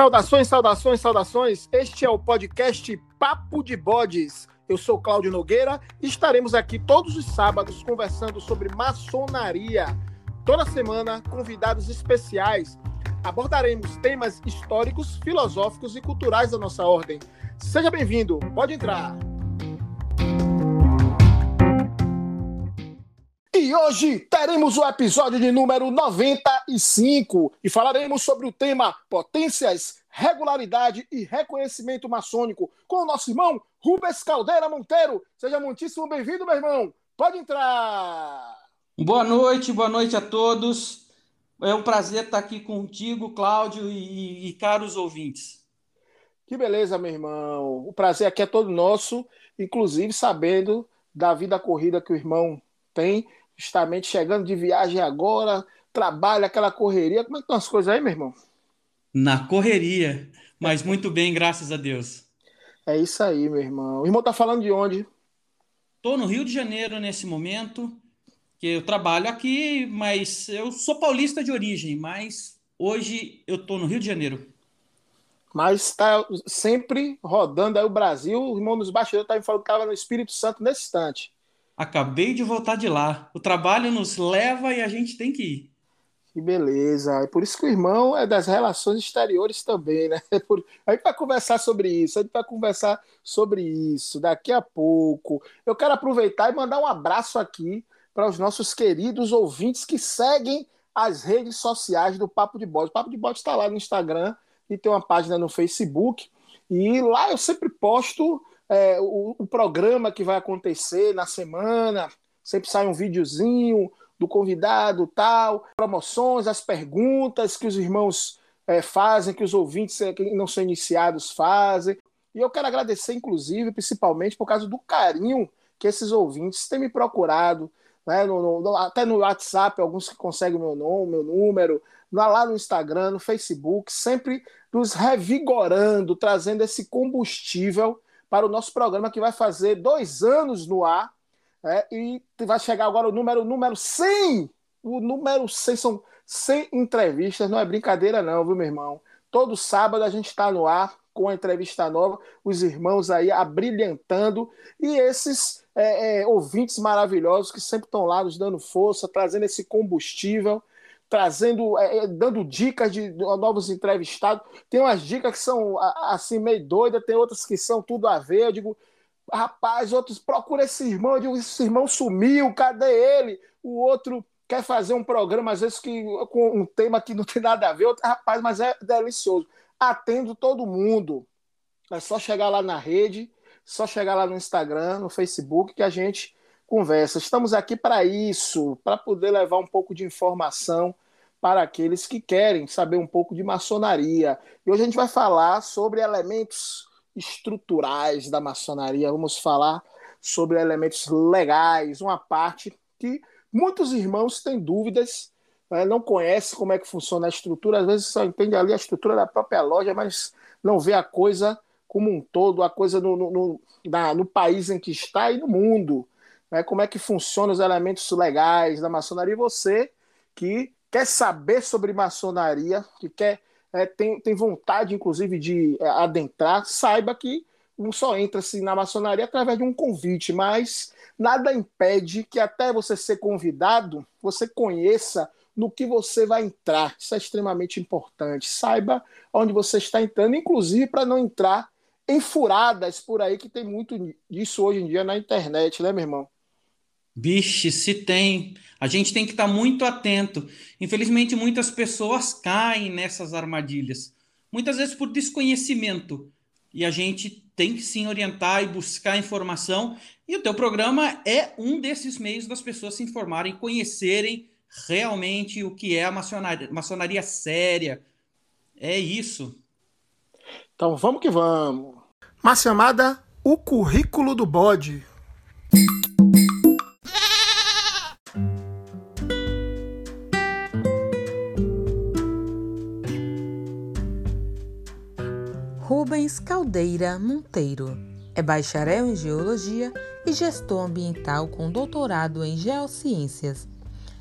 Saudações, saudações, saudações. Este é o podcast Papo de Bodes. Eu sou Cláudio Nogueira e estaremos aqui todos os sábados conversando sobre maçonaria. Toda semana, convidados especiais. Abordaremos temas históricos, filosóficos e culturais da nossa ordem. Seja bem-vindo, pode entrar. E hoje teremos o episódio de número 95 e falaremos sobre o tema Potências, Regularidade e Reconhecimento Maçônico com o nosso irmão Rubens Caldeira Monteiro. Seja muitíssimo bem-vindo, meu irmão. Pode entrar. Boa noite, boa noite a todos. É um prazer estar aqui contigo, Cláudio, e, e caros ouvintes. Que beleza, meu irmão. O prazer aqui é todo nosso, inclusive sabendo da vida corrida que o irmão tem justamente chegando de viagem agora, trabalho, aquela correria. Como é que estão as coisas aí, meu irmão? Na correria, mas muito bem, graças a Deus. É isso aí, meu irmão. O irmão tá falando de onde? Estou no Rio de Janeiro nesse momento, que eu trabalho aqui, mas eu sou paulista de origem, mas hoje eu estou no Rio de Janeiro. Mas está sempre rodando aí o Brasil. O irmão nos bastidores tá me falando que estava no Espírito Santo nesse instante. Acabei de voltar de lá. O trabalho nos leva e a gente tem que ir. Que beleza. É por isso que o irmão é das relações exteriores também, né? É por... A vai conversar sobre isso, a gente vai conversar sobre isso daqui a pouco. Eu quero aproveitar e mandar um abraço aqui para os nossos queridos ouvintes que seguem as redes sociais do Papo de Bode. O Papo de Bode está lá no Instagram e tem uma página no Facebook. E lá eu sempre posto é, o, o, programa que vai acontecer na semana, sempre sai um videozinho do convidado, tal, promoções, as perguntas que os irmãos é, fazem, que os ouvintes é, que não são iniciados fazem. E eu quero agradecer, inclusive, principalmente por causa do carinho que esses ouvintes têm me procurado, né, no, no, até no WhatsApp, alguns que conseguem meu nome, meu número, lá no Instagram, no Facebook, sempre nos revigorando, trazendo esse combustível para o nosso programa que vai fazer dois anos no ar. É, e vai chegar agora o número, número 100. O número 100 são 100 entrevistas, não é brincadeira, não, viu, meu irmão? Todo sábado a gente está no ar com a entrevista nova, os irmãos aí abrilhantando e esses é, é, ouvintes maravilhosos que sempre estão lá nos dando força, trazendo esse combustível trazendo, é, é, dando dicas de, novos entrevistados. Tem umas dicas que são assim meio doidas, tem outras que são tudo a ver. Eu digo, rapaz, outros procura esse irmão, eu digo, esse irmão sumiu, cadê ele? O outro quer fazer um programa, às vezes, que, com um tema que não tem nada a ver, outro, rapaz, mas é delicioso. Atendo todo mundo. É só chegar lá na rede, só chegar lá no Instagram, no Facebook, que a gente conversa. Estamos aqui para isso, para poder levar um pouco de informação para aqueles que querem saber um pouco de maçonaria. E hoje a gente vai falar sobre elementos estruturais da maçonaria, vamos falar sobre elementos legais, uma parte que muitos irmãos têm dúvidas, né, não conhecem como é que funciona a estrutura, às vezes só entende ali a estrutura da própria loja, mas não vê a coisa como um todo, a coisa no, no, no, na, no país em que está e no mundo né, como é que funcionam os elementos legais da maçonaria. E você que quer saber sobre maçonaria, que quer é, tem, tem vontade, inclusive, de é, adentrar, saiba que não só entra-se na maçonaria através de um convite, mas nada impede que até você ser convidado, você conheça no que você vai entrar. Isso é extremamente importante. Saiba onde você está entrando, inclusive para não entrar em furadas por aí, que tem muito disso hoje em dia na internet, né, meu irmão? Vixe, se tem. A gente tem que estar muito atento. Infelizmente, muitas pessoas caem nessas armadilhas, muitas vezes por desconhecimento. E a gente tem que sim orientar e buscar informação. E o teu programa é um desses meios das pessoas se informarem, conhecerem realmente o que é a maçonaria, maçonaria séria. É isso. Então vamos que vamos. Uma chamada O Currículo do Bode. Rubens Caldeira Monteiro. É bacharel em Geologia e gestor ambiental com doutorado em Geociências.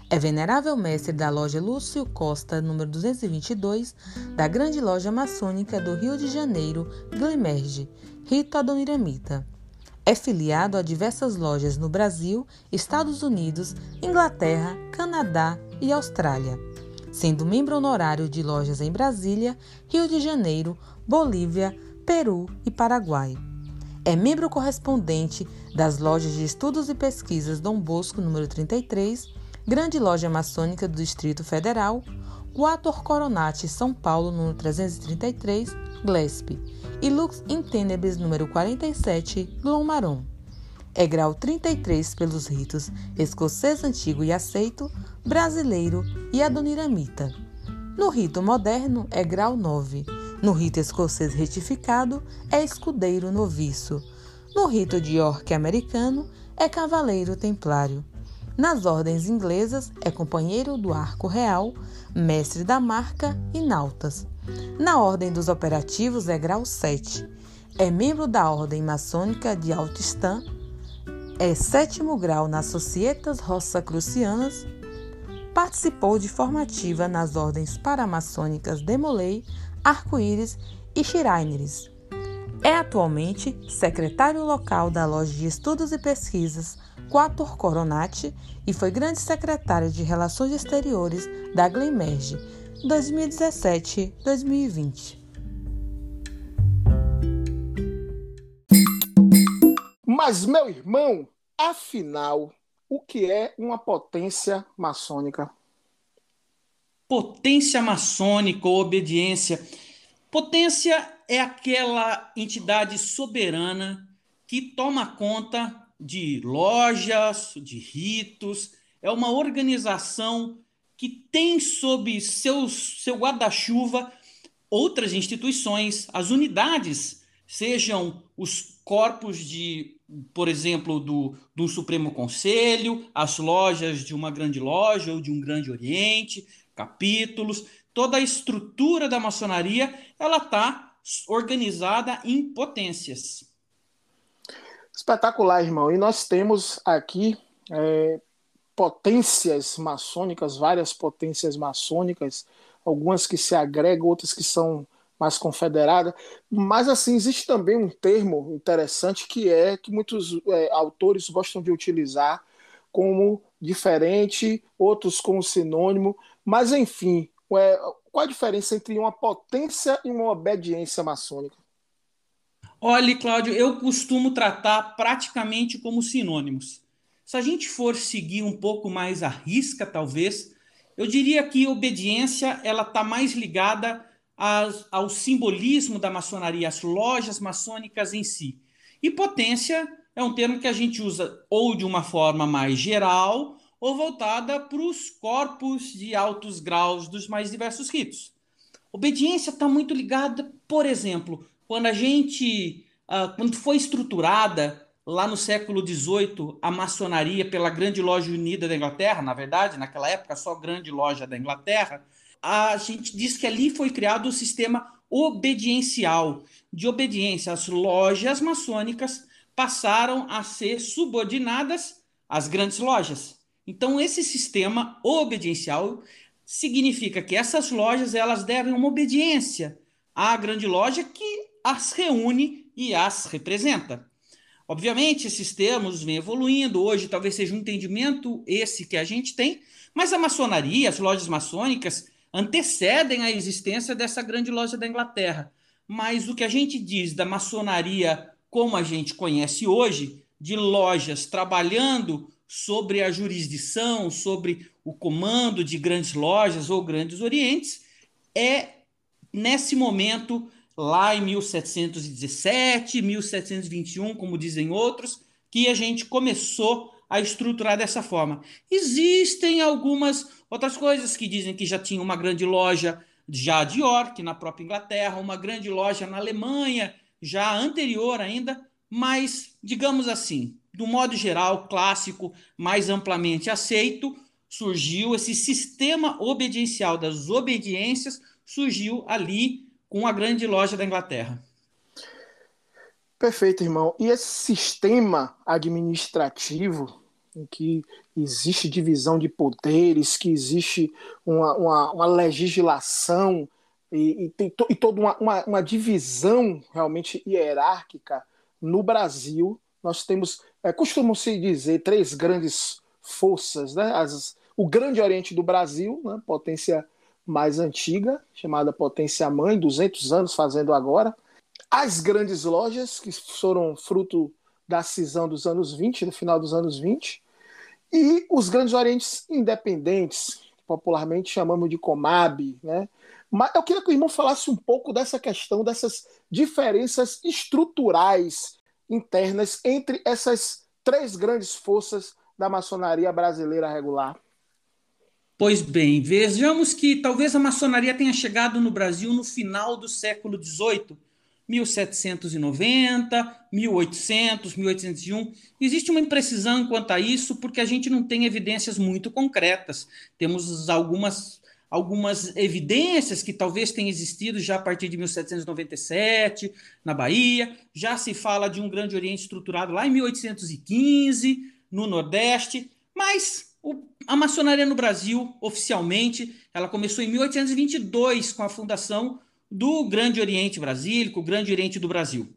É venerável mestre da loja Lúcio Costa, número 222, da Grande Loja Maçônica do Rio de Janeiro, Glimerge, Rito Adoniramita. É filiado a diversas lojas no Brasil, Estados Unidos, Inglaterra, Canadá e Austrália, sendo membro honorário de lojas em Brasília, Rio de Janeiro, Bolívia, Peru e Paraguai. É membro correspondente das lojas de estudos e pesquisas Dom Bosco, número 33, Grande Loja Maçônica do Distrito Federal, Quator Coronati São Paulo, número 333, Glesp, e Lux in Tenebris, número 47, Glonmaron. É grau 33 pelos ritos escocês antigo e aceito, brasileiro e adoniramita. No rito moderno é grau 9. No rito escocês retificado é escudeiro noviço. No rito de York americano é cavaleiro templário. Nas ordens inglesas, é companheiro do arco real, mestre da marca e nautas. Na ordem dos operativos, é grau 7. É membro da ordem maçônica de Altistan. É sétimo grau nas Societas Rossa-Crucianas. Participou de formativa nas ordens paramaçônicas Demolei, Arco-Íris e Shriners. É atualmente secretário local da Loja de Estudos e Pesquisas Quator Coronati e foi grande secretário de Relações Exteriores da Glenmerge 2017-2020. Mas, meu irmão, afinal, o que é uma potência maçônica? Potência maçônica ou obediência. Potência é aquela entidade soberana que toma conta de lojas, de ritos, é uma organização que tem sob seu, seu guarda-chuva outras instituições, as unidades, sejam os corpos de, por exemplo, do, do Supremo Conselho, as lojas de uma grande loja ou de um grande oriente, capítulos, toda a estrutura da maçonaria, ela está organizada em potências. Espetacular, irmão. E nós temos aqui é, potências maçônicas, várias potências maçônicas, algumas que se agregam, outras que são mais confederadas. Mas, assim, existe também um termo interessante que é que muitos é, autores gostam de utilizar como diferente, outros como sinônimo. Mas, enfim, é, qual a diferença entre uma potência e uma obediência maçônica? Olha, Cláudio, eu costumo tratar praticamente como sinônimos. Se a gente for seguir um pouco mais a risca, talvez, eu diria que obediência ela está mais ligada às, ao simbolismo da maçonaria, às lojas maçônicas em si. E potência é um termo que a gente usa ou de uma forma mais geral ou voltada para os corpos de altos graus dos mais diversos ritos. Obediência está muito ligada, por exemplo, quando a gente, uh, quando foi estruturada lá no século XVIII a maçonaria pela Grande Loja Unida da Inglaterra, na verdade, naquela época só Grande Loja da Inglaterra, a gente diz que ali foi criado o sistema obediencial, de obediência. As lojas maçônicas passaram a ser subordinadas às grandes lojas. Então, esse sistema obediencial significa que essas lojas elas devem uma obediência à grande loja que as reúne e as representa. Obviamente, esses termos vêm evoluindo. Hoje, talvez seja um entendimento esse que a gente tem, mas a maçonaria, as lojas maçônicas, antecedem a existência dessa grande loja da Inglaterra. Mas o que a gente diz da maçonaria como a gente conhece hoje, de lojas trabalhando sobre a jurisdição, sobre o comando de grandes lojas ou grandes orientes, é nesse momento lá em 1717, 1721, como dizem outros, que a gente começou a estruturar dessa forma. Existem algumas outras coisas que dizem que já tinha uma grande loja já de York, na própria Inglaterra, uma grande loja na Alemanha, já anterior ainda, mas, digamos assim, do modo geral, clássico, mais amplamente aceito, surgiu esse sistema obediencial das obediências, surgiu ali com a grande loja da Inglaterra. Perfeito, irmão. E esse sistema administrativo em que existe divisão de poderes, que existe uma, uma, uma legislação e, e, tem to, e toda uma, uma, uma, divisão realmente hierárquica no Brasil. Nós temos, é, costumam-se dizer, três grandes forças, né? As, o Grande Oriente do Brasil, né? potência mais antiga, chamada potência mãe, 200 anos fazendo agora. As grandes lojas, que foram fruto da cisão dos anos 20, no final dos anos 20, e os grandes orientes independentes, popularmente chamamos de Comab, né? Mas eu queria que o irmão falasse um pouco dessa questão, dessas diferenças estruturais internas entre essas três grandes forças da maçonaria brasileira regular. Pois bem, vejamos que talvez a maçonaria tenha chegado no Brasil no final do século XVIII, 1790, 1800, 1801. Existe uma imprecisão quanto a isso porque a gente não tem evidências muito concretas. Temos algumas algumas evidências que talvez tenham existido já a partir de 1797 na Bahia. Já se fala de um Grande Oriente estruturado lá em 1815 no Nordeste, mas o, a maçonaria no Brasil, oficialmente, ela começou em 1822 com a fundação do Grande Oriente Brasílico, o Grande Oriente do Brasil.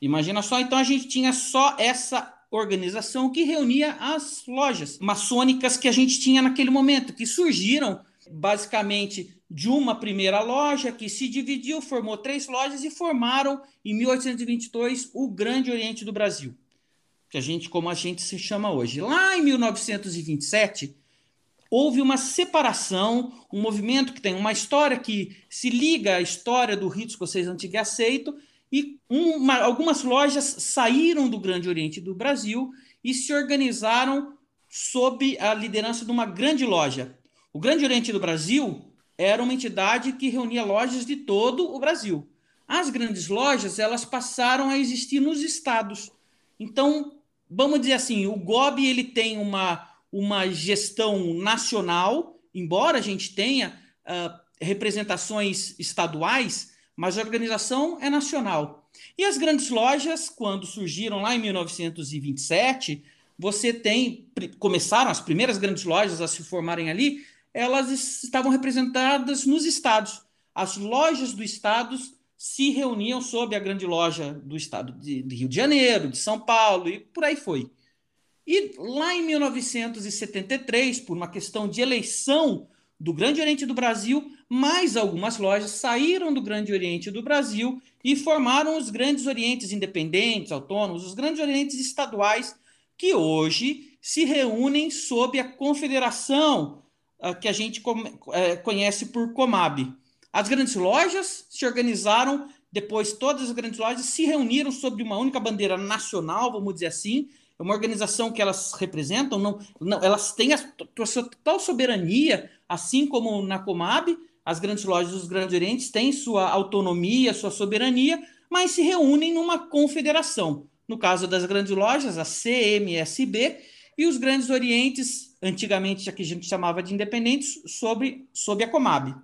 Imagina só, então a gente tinha só essa organização que reunia as lojas maçônicas que a gente tinha naquele momento, que surgiram basicamente de uma primeira loja que se dividiu, formou três lojas e formaram em 1822 o Grande Oriente do Brasil, que a gente como a gente se chama hoje. Lá em 1927 houve uma separação, um movimento que tem uma história que se liga à história do rito escocês antigo e aceito e uma, algumas lojas saíram do Grande Oriente do Brasil e se organizaram sob a liderança de uma grande loja, o Grande Oriente do Brasil era uma entidade que reunia lojas de todo o Brasil. As grandes lojas, elas passaram a existir nos estados. Então, vamos dizer assim, o GOB ele tem uma, uma gestão nacional, embora a gente tenha uh, representações estaduais, mas a organização é nacional. E as grandes lojas, quando surgiram lá em 1927, você tem começaram as primeiras grandes lojas a se formarem ali elas estavam representadas nos estados. As lojas do estado se reuniam sob a grande loja do estado de, de Rio de Janeiro, de São Paulo e por aí foi. E lá em 1973, por uma questão de eleição do Grande Oriente do Brasil, mais algumas lojas saíram do Grande Oriente do Brasil e formaram os Grandes Orientes Independentes, autônomos, os Grandes Orientes Estaduais, que hoje se reúnem sob a Confederação que a gente uh, conhece por Comab. As grandes lojas se organizaram, depois todas as grandes lojas se reuniram sob uma única bandeira nacional, vamos dizer assim, é uma organização que elas representam, não, não elas têm a total soberania, assim como na Comab, as grandes lojas dos Grandes Orientes têm sua autonomia, sua soberania, mas se reúnem numa confederação. No caso das grandes lojas, a CMSB, e os Grandes Orientes antigamente a que a gente chamava de independentes, sobre, sobre a Comab,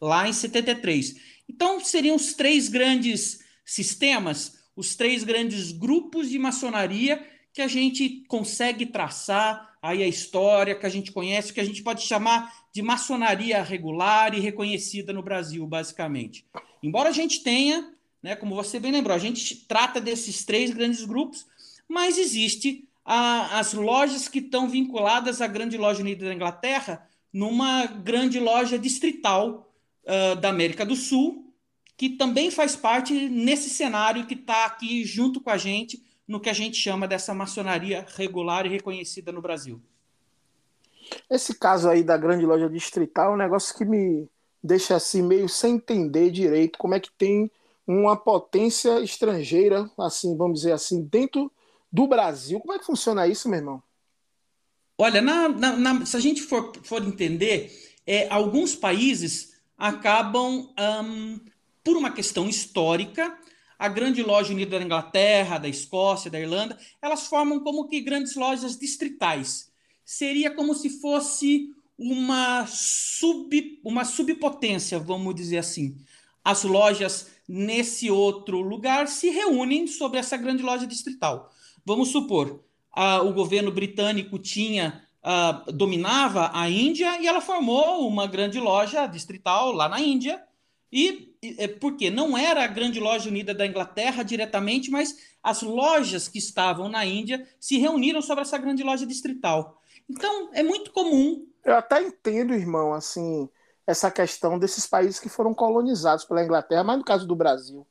lá em 73. Então, seriam os três grandes sistemas, os três grandes grupos de maçonaria que a gente consegue traçar aí a história, que a gente conhece, que a gente pode chamar de maçonaria regular e reconhecida no Brasil, basicamente. Embora a gente tenha, né, como você bem lembrou, a gente trata desses três grandes grupos, mas existe a, as lojas que estão vinculadas à grande loja unida da Inglaterra numa grande loja distrital uh, da América do Sul, que também faz parte nesse cenário que está aqui junto com a gente no que a gente chama dessa maçonaria regular e reconhecida no Brasil. Esse caso aí da grande loja distrital é um negócio que me deixa assim meio sem entender direito como é que tem uma potência estrangeira, assim, vamos dizer assim, dentro do Brasil. Como é que funciona isso, meu irmão? Olha, na, na, na, se a gente for, for entender, é, alguns países acabam, um, por uma questão histórica, a grande loja unida da Inglaterra, da Escócia, da Irlanda, elas formam como que grandes lojas distritais. Seria como se fosse uma, sub, uma subpotência, vamos dizer assim. As lojas nesse outro lugar se reúnem sobre essa grande loja distrital. Vamos supor, a, o governo britânico tinha uh, dominava a Índia e ela formou uma grande loja distrital lá na Índia. E, e é, porque não era a grande loja unida da Inglaterra diretamente, mas as lojas que estavam na Índia se reuniram sobre essa grande loja distrital. Então é muito comum. Eu até entendo, irmão, assim, essa questão desses países que foram colonizados pela Inglaterra, mas no caso do Brasil.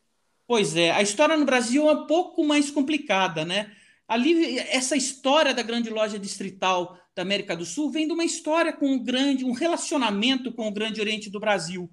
Pois é, a história no Brasil é um pouco mais complicada, né? Ali, essa história da grande loja distrital da América do Sul vem de uma história com um grande, um relacionamento com o Grande Oriente do Brasil.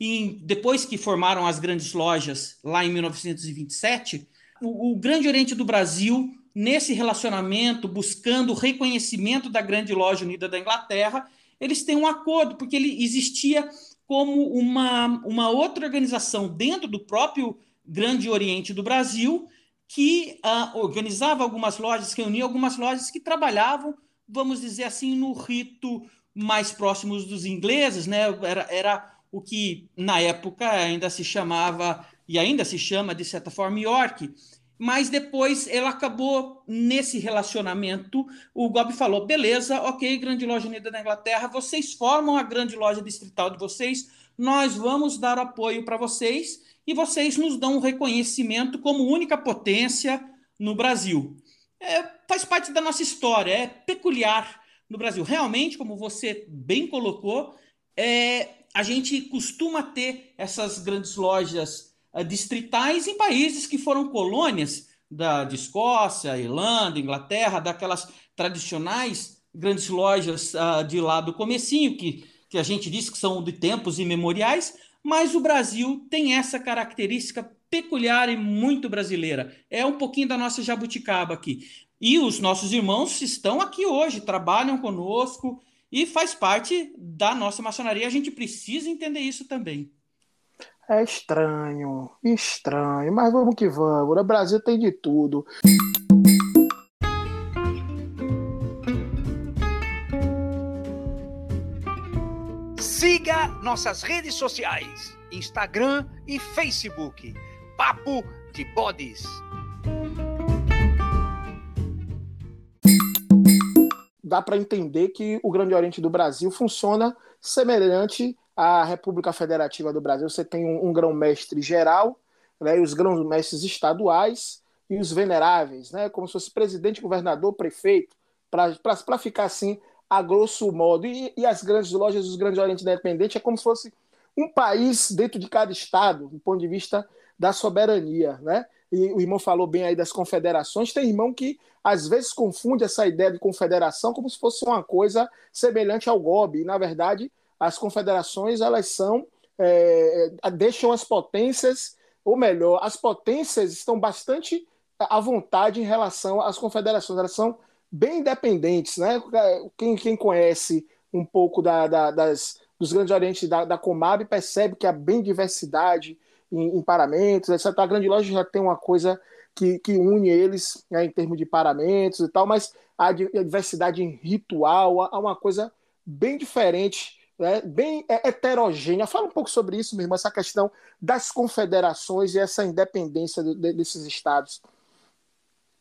E depois que formaram as grandes lojas lá em 1927, o, o Grande Oriente do Brasil, nesse relacionamento, buscando o reconhecimento da Grande Loja Unida da Inglaterra, eles têm um acordo, porque ele existia como uma, uma outra organização dentro do próprio Grande Oriente do Brasil, que uh, organizava algumas lojas, que reunia algumas lojas que trabalhavam, vamos dizer assim, no rito mais próximos dos ingleses, né? Era, era o que na época ainda se chamava e ainda se chama de certa forma York. Mas depois ela acabou nesse relacionamento. O Gob falou: beleza, ok, Grande Loja Unida da Inglaterra, vocês formam a grande loja distrital de vocês, nós vamos dar apoio para vocês e vocês nos dão um reconhecimento como única potência no Brasil. É, faz parte da nossa história, é peculiar no Brasil. Realmente, como você bem colocou, é, a gente costuma ter essas grandes lojas uh, distritais em países que foram colônias da, de Escócia, Irlanda, Inglaterra, daquelas tradicionais grandes lojas uh, de lá do comecinho, que, que a gente diz que são de tempos imemoriais, mas o Brasil tem essa característica peculiar e muito brasileira. É um pouquinho da nossa jabuticaba aqui. E os nossos irmãos estão aqui hoje, trabalham conosco e faz parte da nossa maçonaria. A gente precisa entender isso também. É estranho, estranho, mas vamos que vamos. O Brasil tem de tudo. Siga nossas redes sociais: Instagram e Facebook. Papo de Bodes. Dá para entender que o Grande Oriente do Brasil funciona semelhante à República Federativa do Brasil. Você tem um, um grão-mestre geral, né, os grão-mestres estaduais e os veneráveis, né, como se fosse presidente, governador, prefeito, para ficar assim a grosso modo. E, e as grandes lojas dos grandes Oriente Independente é como se fosse um país dentro de cada estado, do ponto de vista da soberania, né? E o irmão falou bem aí das confederações. Tem irmão que às vezes confunde essa ideia de confederação como se fosse uma coisa semelhante ao GOB. E, na verdade, as confederações elas são é, deixam as potências, ou melhor, as potências estão bastante à vontade em relação às confederações. Elas são bem independentes, né? Quem, quem conhece um pouco da, da, das, dos grandes orientes da, da Comab percebe que há bem diversidade em, em paramentos, etc. A grande loja já tem uma coisa que, que une eles né, em termos de paramentos e tal, mas a diversidade em ritual, há uma coisa bem diferente, né, bem heterogênea. Fala um pouco sobre isso, meu irmão, essa questão das confederações e essa independência de, desses estados.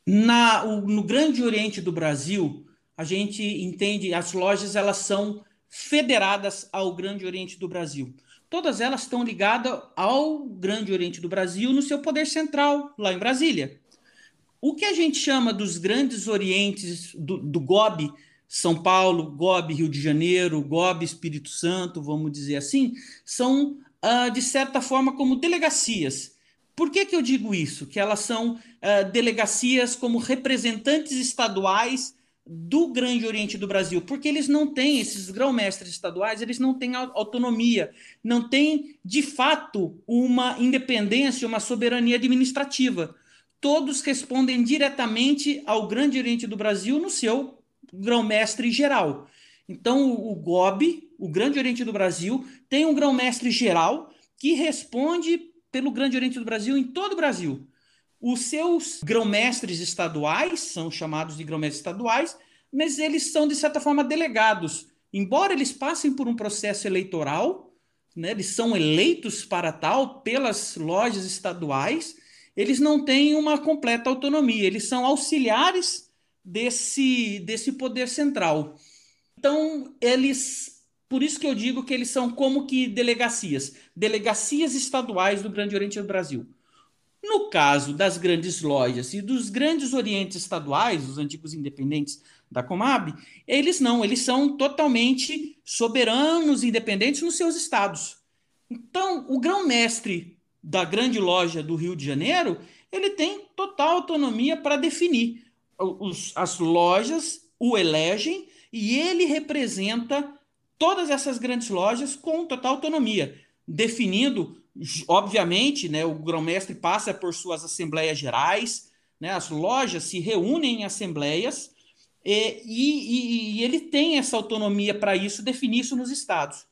Na, o, no Grande Oriente do Brasil, a gente entende as lojas elas são federadas ao Grande Oriente do Brasil. Todas elas estão ligadas ao Grande Oriente do Brasil no seu poder central, lá em Brasília. O que a gente chama dos grandes orientes do, do GOB, São Paulo, GOB Rio de Janeiro, GOB Espírito Santo, vamos dizer assim, são, uh, de certa forma, como delegacias por que, que eu digo isso? Que elas são uh, delegacias como representantes estaduais do Grande Oriente do Brasil, porque eles não têm, esses grão-mestres estaduais, eles não têm autonomia, não têm, de fato, uma independência, uma soberania administrativa. Todos respondem diretamente ao Grande Oriente do Brasil no seu grão-mestre geral. Então, o GOB, o Grande Oriente do Brasil, tem um grão-mestre geral que responde pelo Grande Oriente do Brasil em todo o Brasil. Os seus grão-mestres estaduais são chamados de grão-mestres estaduais, mas eles são, de certa forma, delegados. Embora eles passem por um processo eleitoral, né, eles são eleitos para tal pelas lojas estaduais, eles não têm uma completa autonomia, eles são auxiliares desse, desse poder central. Então, eles. Por isso que eu digo que eles são como que delegacias delegacias estaduais do Grande Oriente do Brasil. No caso das grandes lojas e dos grandes orientes estaduais, os antigos independentes da Comab, eles não, eles são totalmente soberanos, independentes nos seus estados. Então, o grão-mestre da grande loja do Rio de Janeiro, ele tem total autonomia para definir. Os, as lojas o elegem e ele representa todas essas grandes lojas com total autonomia, definindo obviamente, né, o grão-mestre passa por suas assembleias gerais, né, as lojas se reúnem em assembleias e, e, e ele tem essa autonomia para isso, definir isso nos estados.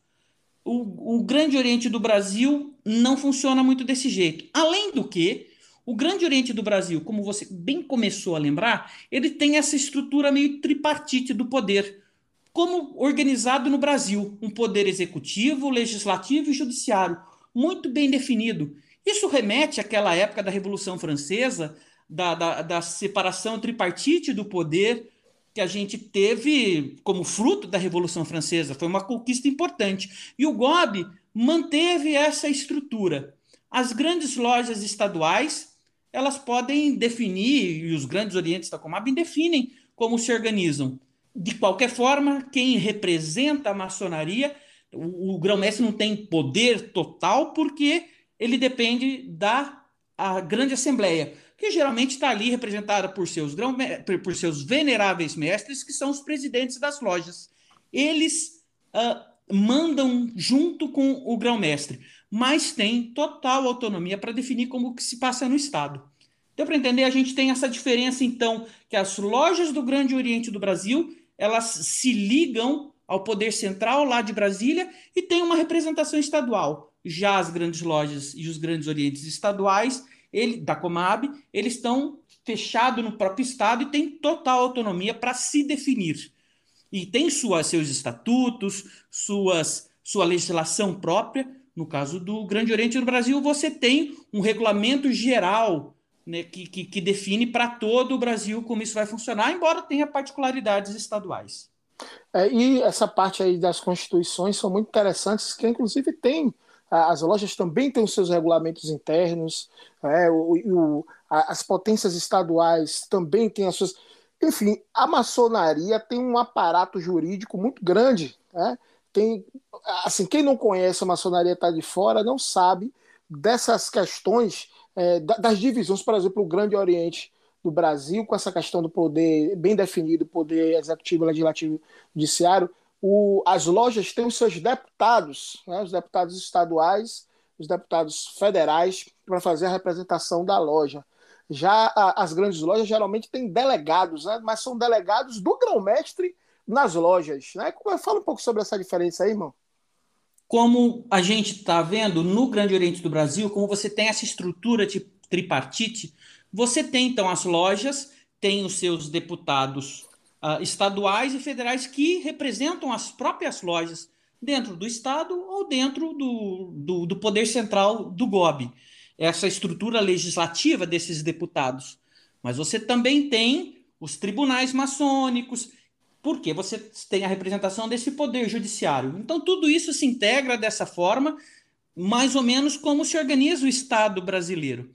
O, o Grande Oriente do Brasil não funciona muito desse jeito. Além do que, o Grande Oriente do Brasil, como você bem começou a lembrar, ele tem essa estrutura meio tripartite do poder, como organizado no Brasil: um poder executivo, legislativo e judiciário muito bem definido. Isso remete àquela época da Revolução Francesa, da, da, da separação tripartite do poder que a gente teve como fruto da Revolução Francesa. Foi uma conquista importante. E o GOB manteve essa estrutura. As grandes lojas estaduais, elas podem definir, e os grandes orientes da Comab definem como se organizam. De qualquer forma, quem representa a maçonaria o, o grão-mestre não tem poder total porque ele depende da grande assembleia, que geralmente está ali representada por seus, grão, por seus veneráveis mestres, que são os presidentes das lojas. Eles uh, mandam junto com o grão-mestre, mas tem total autonomia para definir como que se passa no Estado. Deu para entender? A gente tem essa diferença, então, que as lojas do Grande Oriente do Brasil elas se ligam ao poder central lá de Brasília e tem uma representação estadual. Já as grandes lojas e os grandes orientes estaduais, ele, da Comab, eles estão fechados no próprio estado e têm total autonomia para se definir. E tem suas, seus estatutos, suas, sua legislação própria. No caso do Grande Oriente do Brasil, você tem um regulamento geral né, que, que, que define para todo o Brasil como isso vai funcionar, embora tenha particularidades estaduais. É, e essa parte aí das constituições são muito interessantes, que inclusive tem as lojas também têm os seus regulamentos internos, é, o, o, as potências estaduais também têm as suas. Enfim, a maçonaria tem um aparato jurídico muito grande. Né? Tem, assim, quem não conhece a maçonaria está de fora não sabe dessas questões é, das divisões, por exemplo, o Grande Oriente do Brasil, com essa questão do poder bem definido, poder executivo, legislativo, judiciário, o, as lojas têm os seus deputados, né, os deputados estaduais, os deputados federais, para fazer a representação da loja. Já a, as grandes lojas geralmente têm delegados, né, mas são delegados do grão-mestre nas lojas. Né? Fala um pouco sobre essa diferença aí, irmão. Como a gente está vendo no Grande Oriente do Brasil, como você tem essa estrutura de tripartite, você tem, então, as lojas, tem os seus deputados uh, estaduais e federais que representam as próprias lojas dentro do Estado ou dentro do, do, do poder central do GOB. Essa estrutura legislativa desses deputados. Mas você também tem os tribunais maçônicos, porque você tem a representação desse poder judiciário. Então, tudo isso se integra dessa forma, mais ou menos como se organiza o Estado brasileiro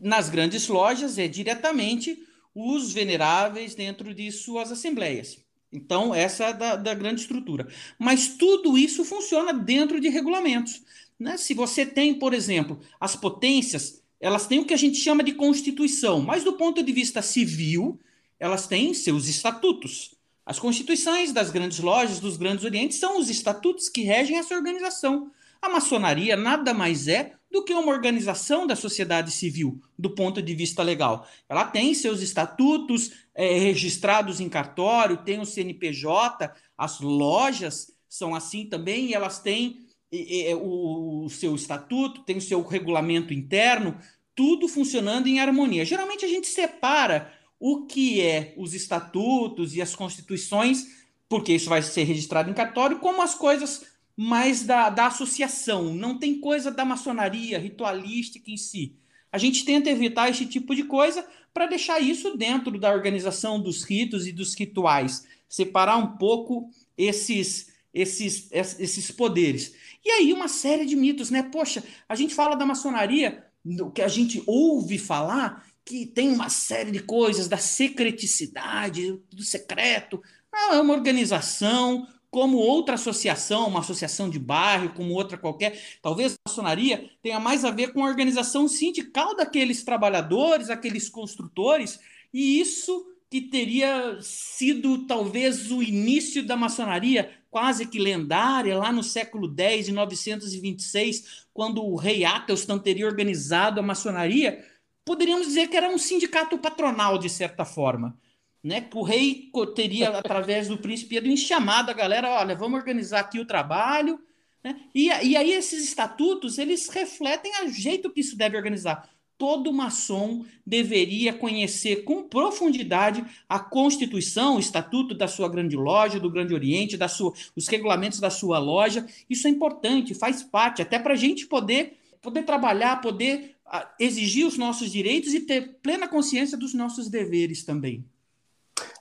nas grandes lojas é diretamente os veneráveis dentro de suas assembleias. Então, essa é da, da grande estrutura. Mas tudo isso funciona dentro de regulamentos. Né? Se você tem, por exemplo, as potências, elas têm o que a gente chama de constituição, mas do ponto de vista civil, elas têm seus estatutos. As constituições das grandes lojas, dos grandes orientes, são os estatutos que regem essa organização. A maçonaria nada mais é do que uma organização da sociedade civil, do ponto de vista legal. Ela tem seus estatutos é, registrados em cartório, tem o CNPJ, as lojas são assim também, e elas têm é, o, o seu estatuto, tem o seu regulamento interno, tudo funcionando em harmonia. Geralmente a gente separa o que é os estatutos e as constituições, porque isso vai ser registrado em cartório, como as coisas mais da, da associação, não tem coisa da maçonaria ritualística em si. A gente tenta evitar esse tipo de coisa para deixar isso dentro da organização dos ritos e dos rituais, separar um pouco esses, esses, esses poderes. E aí uma série de mitos, né? Poxa, a gente fala da maçonaria, o que a gente ouve falar, que tem uma série de coisas da secreticidade, do secreto. Não, é uma organização, como outra associação, uma associação de bairro, como outra qualquer. Talvez a maçonaria tenha mais a ver com a organização sindical daqueles trabalhadores, aqueles construtores, e isso que teria sido talvez o início da maçonaria, quase que lendária, lá no século X, em 926, quando o rei Atelstan teria organizado a maçonaria, poderíamos dizer que era um sindicato patronal, de certa forma né? O rei teria, através do príncipe Edwin, chamado a galera, olha, vamos organizar aqui o trabalho. Né? E, e aí esses estatutos, eles refletem o jeito que isso deve organizar. Todo maçom deveria conhecer com profundidade a Constituição, o Estatuto da sua grande loja, do Grande Oriente, da sua, os regulamentos da sua loja. Isso é importante, faz parte, até para a gente poder, poder trabalhar, poder exigir os nossos direitos e ter plena consciência dos nossos deveres também.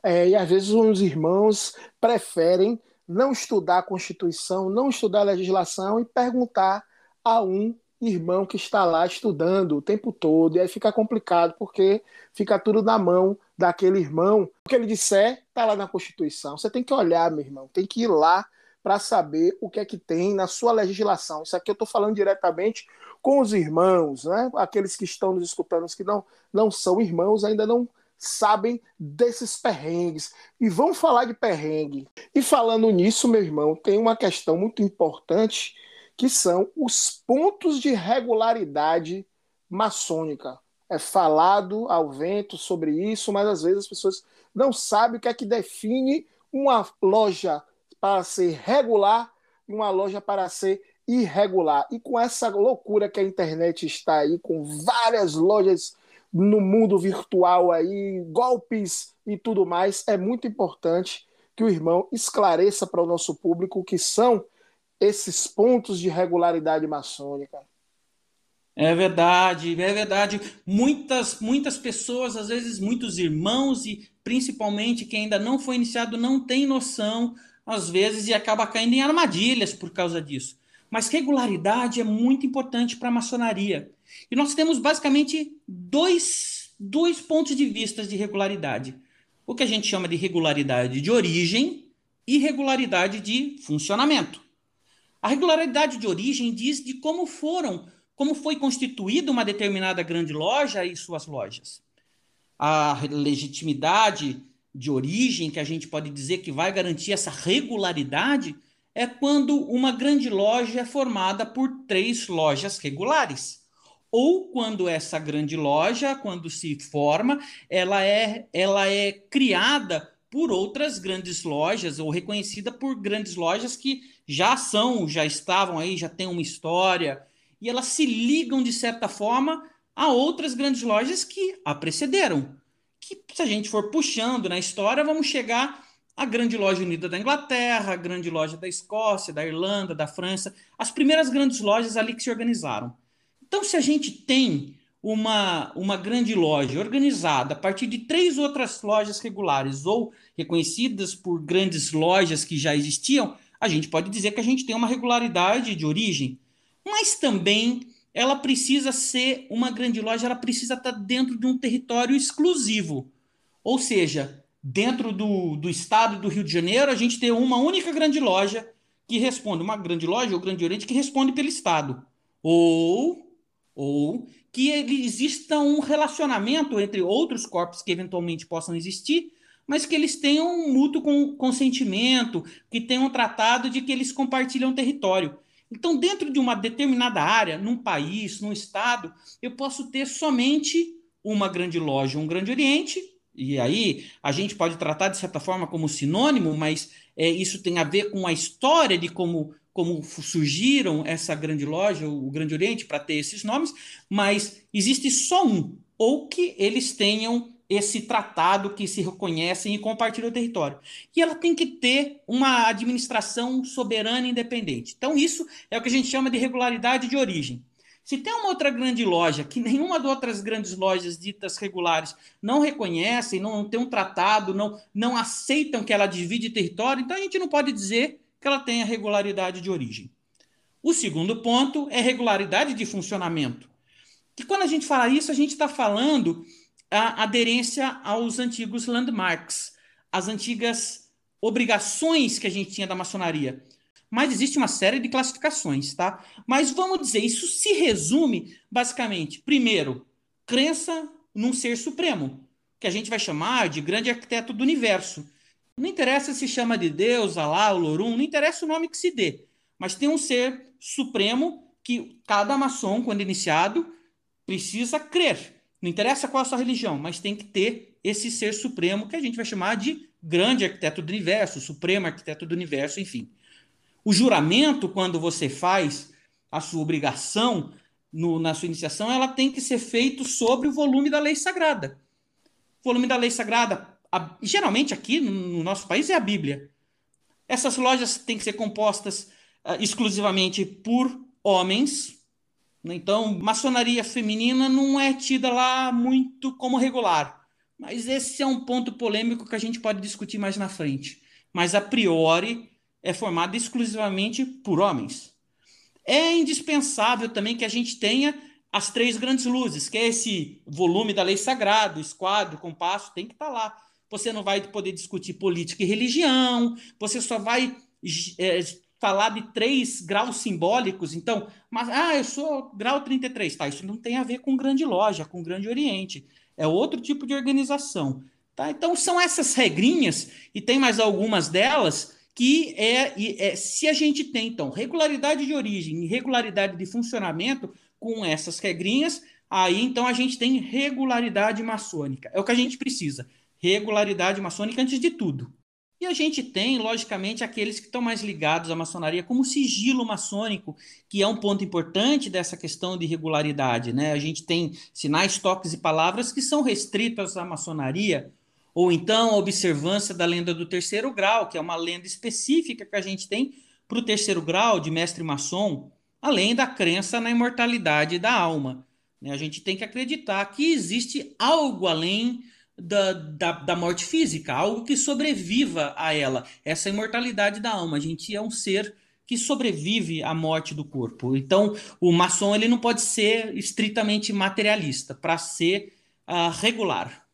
É, e às vezes os irmãos preferem não estudar a Constituição, não estudar a legislação e perguntar a um irmão que está lá estudando o tempo todo. E aí fica complicado, porque fica tudo na mão daquele irmão. O que ele disser está lá na Constituição. Você tem que olhar, meu irmão, tem que ir lá para saber o que é que tem na sua legislação. Isso aqui eu estou falando diretamente com os irmãos, né? aqueles que estão nos escutando, os que não, não são irmãos, ainda não sabem desses perrengues e vão falar de perrengue. E falando nisso, meu irmão, tem uma questão muito importante que são os pontos de regularidade maçônica. É falado ao vento sobre isso, mas às vezes as pessoas não sabem o que é que define uma loja para ser regular e uma loja para ser irregular. E com essa loucura que a internet está aí, com várias lojas no mundo virtual aí, golpes e tudo mais, é muito importante que o irmão esclareça para o nosso público o que são esses pontos de regularidade maçônica. É verdade, é verdade. Muitas, muitas pessoas, às vezes muitos irmãos e principalmente quem ainda não foi iniciado não tem noção, às vezes, e acaba caindo em armadilhas por causa disso. Mas regularidade é muito importante para a maçonaria. E nós temos basicamente dois, dois pontos de vista de regularidade. O que a gente chama de regularidade de origem e regularidade de funcionamento. A regularidade de origem diz de como foram, como foi constituída uma determinada grande loja e suas lojas. A legitimidade de origem, que a gente pode dizer que vai garantir essa regularidade, é quando uma grande loja é formada por três lojas regulares. Ou quando essa grande loja, quando se forma, ela é, ela é criada por outras grandes lojas ou reconhecida por grandes lojas que já são, já estavam aí, já têm uma história e elas se ligam de certa forma a outras grandes lojas que a precederam. Que se a gente for puxando na história, vamos chegar a grande loja unida da Inglaterra, a grande loja da Escócia, da Irlanda, da França, as primeiras grandes lojas ali que se organizaram. Então, se a gente tem uma, uma grande loja organizada a partir de três outras lojas regulares ou reconhecidas por grandes lojas que já existiam, a gente pode dizer que a gente tem uma regularidade de origem. Mas também ela precisa ser uma grande loja, ela precisa estar dentro de um território exclusivo. Ou seja, dentro do, do estado do Rio de Janeiro, a gente tem uma única grande loja que responde, uma grande loja ou Grande Oriente que responde pelo estado. Ou, ou que exista um relacionamento entre outros corpos que eventualmente possam existir, mas que eles tenham um mútuo consentimento, que tenham um tratado de que eles compartilham território. Então, dentro de uma determinada área, num país, num estado, eu posso ter somente uma grande loja, um Grande Oriente, e aí a gente pode tratar de certa forma como sinônimo, mas é, isso tem a ver com a história de como, como surgiram essa grande loja, o Grande Oriente, para ter esses nomes, mas existe só um, ou que eles tenham esse tratado que se reconhecem e compartilham o território. E ela tem que ter uma administração soberana e independente. Então, isso é o que a gente chama de regularidade de origem. Se tem uma outra grande loja que nenhuma das outras grandes lojas ditas regulares não reconhecem, não tem um tratado, não, não aceitam que ela divide território, então a gente não pode dizer que ela tenha regularidade de origem. O segundo ponto é regularidade de funcionamento. Que quando a gente fala isso, a gente está falando a aderência aos antigos landmarks, as antigas obrigações que a gente tinha da maçonaria. Mas existe uma série de classificações, tá? Mas vamos dizer, isso se resume basicamente, primeiro, crença num ser supremo, que a gente vai chamar de grande arquiteto do universo. Não interessa se chama de Deus, Alá, Olorum, não interessa o nome que se dê, mas tem um ser supremo que cada maçom, quando iniciado, precisa crer. Não interessa qual a sua religião, mas tem que ter esse ser supremo que a gente vai chamar de grande arquiteto do universo, supremo arquiteto do universo, enfim. O juramento, quando você faz a sua obrigação no, na sua iniciação, ela tem que ser feito sobre o volume da lei sagrada. O volume da lei sagrada, a, geralmente aqui no, no, nosso país, é a Bíblia. Essas lojas têm que ser compostas uh, exclusivamente por homens? Então, maçonaria feminina não é tida lá muito como regular. Mas esse é um ponto polêmico que a gente pode discutir mais na frente. Mas a priori é formada exclusivamente por homens. É indispensável também que a gente tenha as três grandes luzes, que é esse volume da lei sagrada, esquadro, compasso, tem que estar tá lá. Você não vai poder discutir política e religião, você só vai é, falar de três graus simbólicos, então, mas ah, eu sou grau 33, tá? Isso não tem a ver com grande loja, com grande Oriente. É outro tipo de organização, tá? Então são essas regrinhas e tem mais algumas delas que é, é se a gente tem então regularidade de origem e regularidade de funcionamento com essas regrinhas, aí então a gente tem regularidade maçônica. É o que a gente precisa. Regularidade maçônica antes de tudo. E a gente tem, logicamente, aqueles que estão mais ligados à maçonaria, como o sigilo maçônico, que é um ponto importante dessa questão de regularidade. Né? A gente tem sinais, toques e palavras que são restritos à maçonaria, ou então a observância da lenda do terceiro grau, que é uma lenda específica que a gente tem para o terceiro grau de mestre maçom, além da crença na imortalidade da alma. Né? A gente tem que acreditar que existe algo além da, da, da, morte física, algo que sobreviva a ela, essa imortalidade da alma. A gente é um ser que sobrevive à morte do corpo. Então, o maçom ele não pode ser estritamente materialista para ser uh, regular.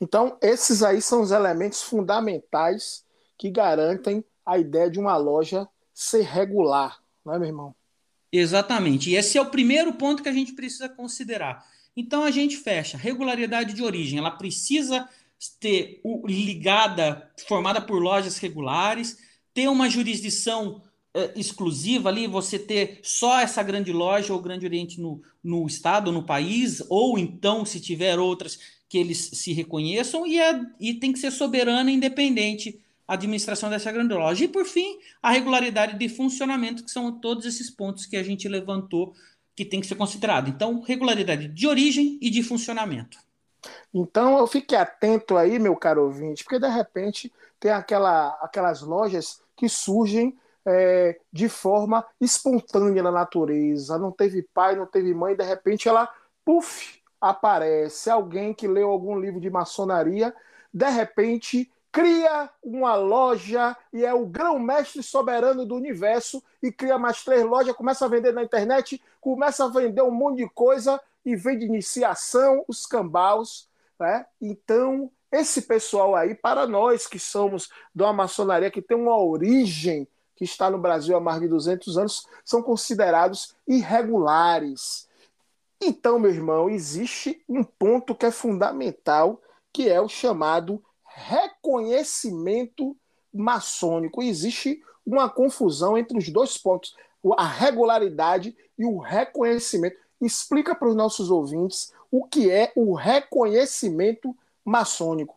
Então, esses aí são os elementos fundamentais que garantem a ideia de uma loja ser regular, não é, meu irmão? Exatamente. E esse é o primeiro ponto que a gente precisa considerar então a gente fecha. Regularidade de origem, ela precisa ter ligada, formada por lojas regulares, ter uma jurisdição eh, exclusiva ali, você ter só essa grande loja ou grande oriente no, no estado, no país, ou então, se tiver outras, que eles se reconheçam, e, é, e tem que ser soberana e independente a administração dessa grande loja. E, por fim, a regularidade de funcionamento, que são todos esses pontos que a gente levantou que tem que ser considerado. Então, regularidade de origem e de funcionamento. Então, eu fique atento aí, meu caro ouvinte, porque de repente tem aquela, aquelas lojas que surgem é, de forma espontânea na natureza. Não teve pai, não teve mãe, de repente ela, puf, aparece. Alguém que leu algum livro de maçonaria, de repente cria uma loja e é o grão-mestre soberano do universo e cria mais três lojas, começa a vender na internet, começa a vender um monte de coisa e vende iniciação, os cambaus. Né? Então, esse pessoal aí, para nós que somos de uma maçonaria que tem uma origem que está no Brasil há mais de 200 anos, são considerados irregulares. Então, meu irmão, existe um ponto que é fundamental, que é o chamado reconhecimento maçônico. existe uma confusão entre os dois pontos, a regularidade e o reconhecimento. Explica para os nossos ouvintes o que é o reconhecimento maçônico.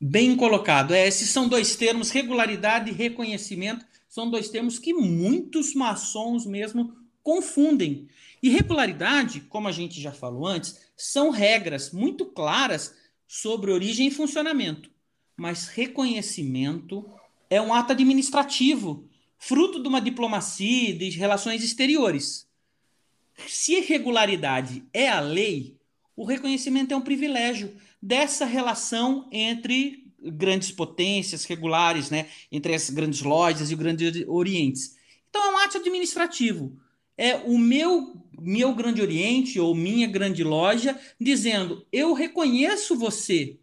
Bem colocado. É, esses são dois termos, regularidade e reconhecimento, são dois termos que muitos maçons mesmo confundem. E regularidade, como a gente já falou antes, são regras muito claras sobre origem e funcionamento mas reconhecimento é um ato administrativo, fruto de uma diplomacia de relações exteriores. se irregularidade é a lei, o reconhecimento é um privilégio dessa relação entre grandes potências regulares, né, entre as grandes lojas e o Grande Oriente. Então é um ato administrativo. É o meu meu Grande Oriente ou minha grande loja dizendo: "Eu reconheço você".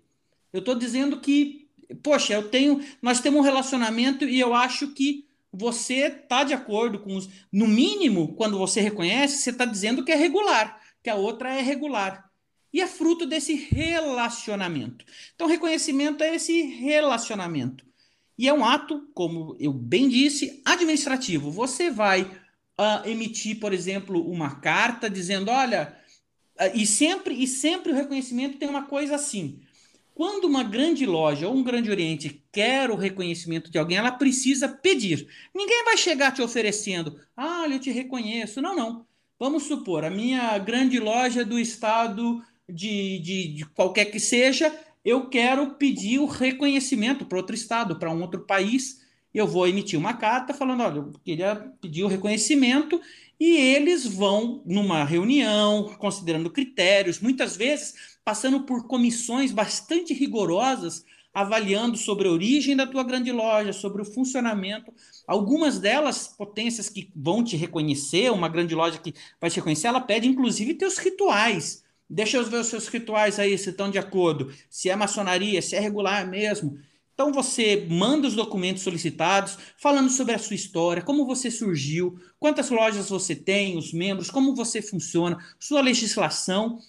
Eu estou dizendo que, poxa, eu tenho, nós temos um relacionamento e eu acho que você está de acordo com os. No mínimo, quando você reconhece, você está dizendo que é regular, que a outra é regular. E é fruto desse relacionamento. Então, reconhecimento é esse relacionamento. E é um ato, como eu bem disse, administrativo. Você vai uh, emitir, por exemplo, uma carta dizendo: olha, uh, e sempre, e sempre o reconhecimento tem uma coisa assim. Quando uma grande loja ou um grande oriente quer o reconhecimento de alguém, ela precisa pedir. Ninguém vai chegar te oferecendo, ah, eu te reconheço. Não, não. Vamos supor, a minha grande loja do estado de, de, de qualquer que seja, eu quero pedir o reconhecimento para outro estado, para um outro país. Eu vou emitir uma carta falando, olha, eu queria pedir o reconhecimento e eles vão numa reunião, considerando critérios, muitas vezes passando por comissões bastante rigorosas, avaliando sobre a origem da tua grande loja, sobre o funcionamento. Algumas delas, potências que vão te reconhecer, uma grande loja que vai te reconhecer, ela pede inclusive teus rituais. Deixa eu ver os seus rituais aí, se estão de acordo, se é maçonaria, se é regular mesmo. Então você manda os documentos solicitados, falando sobre a sua história, como você surgiu, quantas lojas você tem, os membros, como você funciona, sua legislação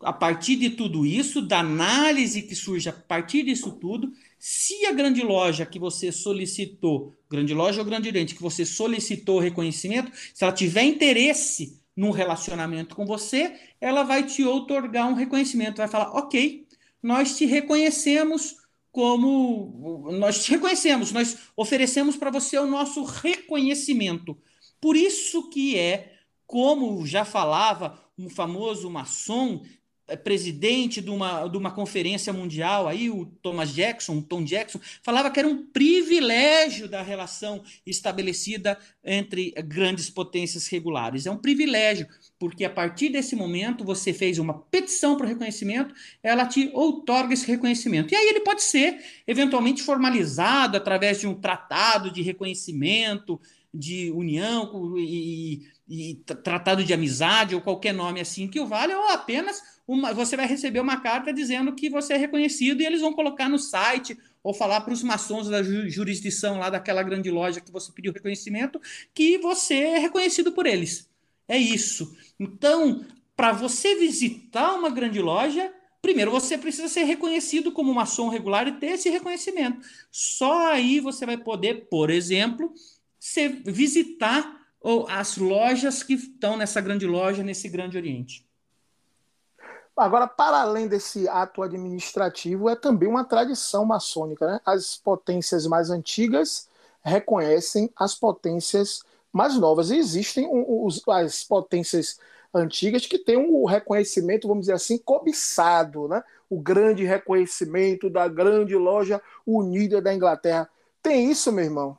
a partir de tudo isso, da análise que surge a partir disso tudo, se a grande loja que você solicitou, grande loja ou grande oriente, que você solicitou reconhecimento, se ela tiver interesse num relacionamento com você, ela vai te outorgar um reconhecimento, vai falar, ok, nós te reconhecemos como nós te reconhecemos, nós oferecemos para você o nosso reconhecimento. Por isso que é, como já falava um famoso maçom, presidente de uma, de uma conferência mundial, aí o Thomas Jackson, Tom Jackson, falava que era um privilégio da relação estabelecida entre grandes potências regulares. É um privilégio, porque a partir desse momento você fez uma petição para o reconhecimento, ela te outorga esse reconhecimento. E aí ele pode ser eventualmente formalizado através de um tratado de reconhecimento, de união e, e tratado de amizade ou qualquer nome assim que o valha, ou apenas uma, você vai receber uma carta dizendo que você é reconhecido e eles vão colocar no site ou falar para os maçons da jurisdição lá daquela grande loja que você pediu reconhecimento que você é reconhecido por eles. É isso. Então, para você visitar uma grande loja, primeiro você precisa ser reconhecido como maçom regular e ter esse reconhecimento. Só aí você vai poder, por exemplo, ser, visitar as lojas que estão nessa grande loja, nesse grande Oriente. Agora, para além desse ato administrativo, é também uma tradição maçônica. Né? As potências mais antigas reconhecem as potências mais novas. E existem os, as potências antigas que têm o um reconhecimento, vamos dizer assim, cobiçado. Né? O grande reconhecimento da grande loja unida da Inglaterra. Tem isso, meu irmão?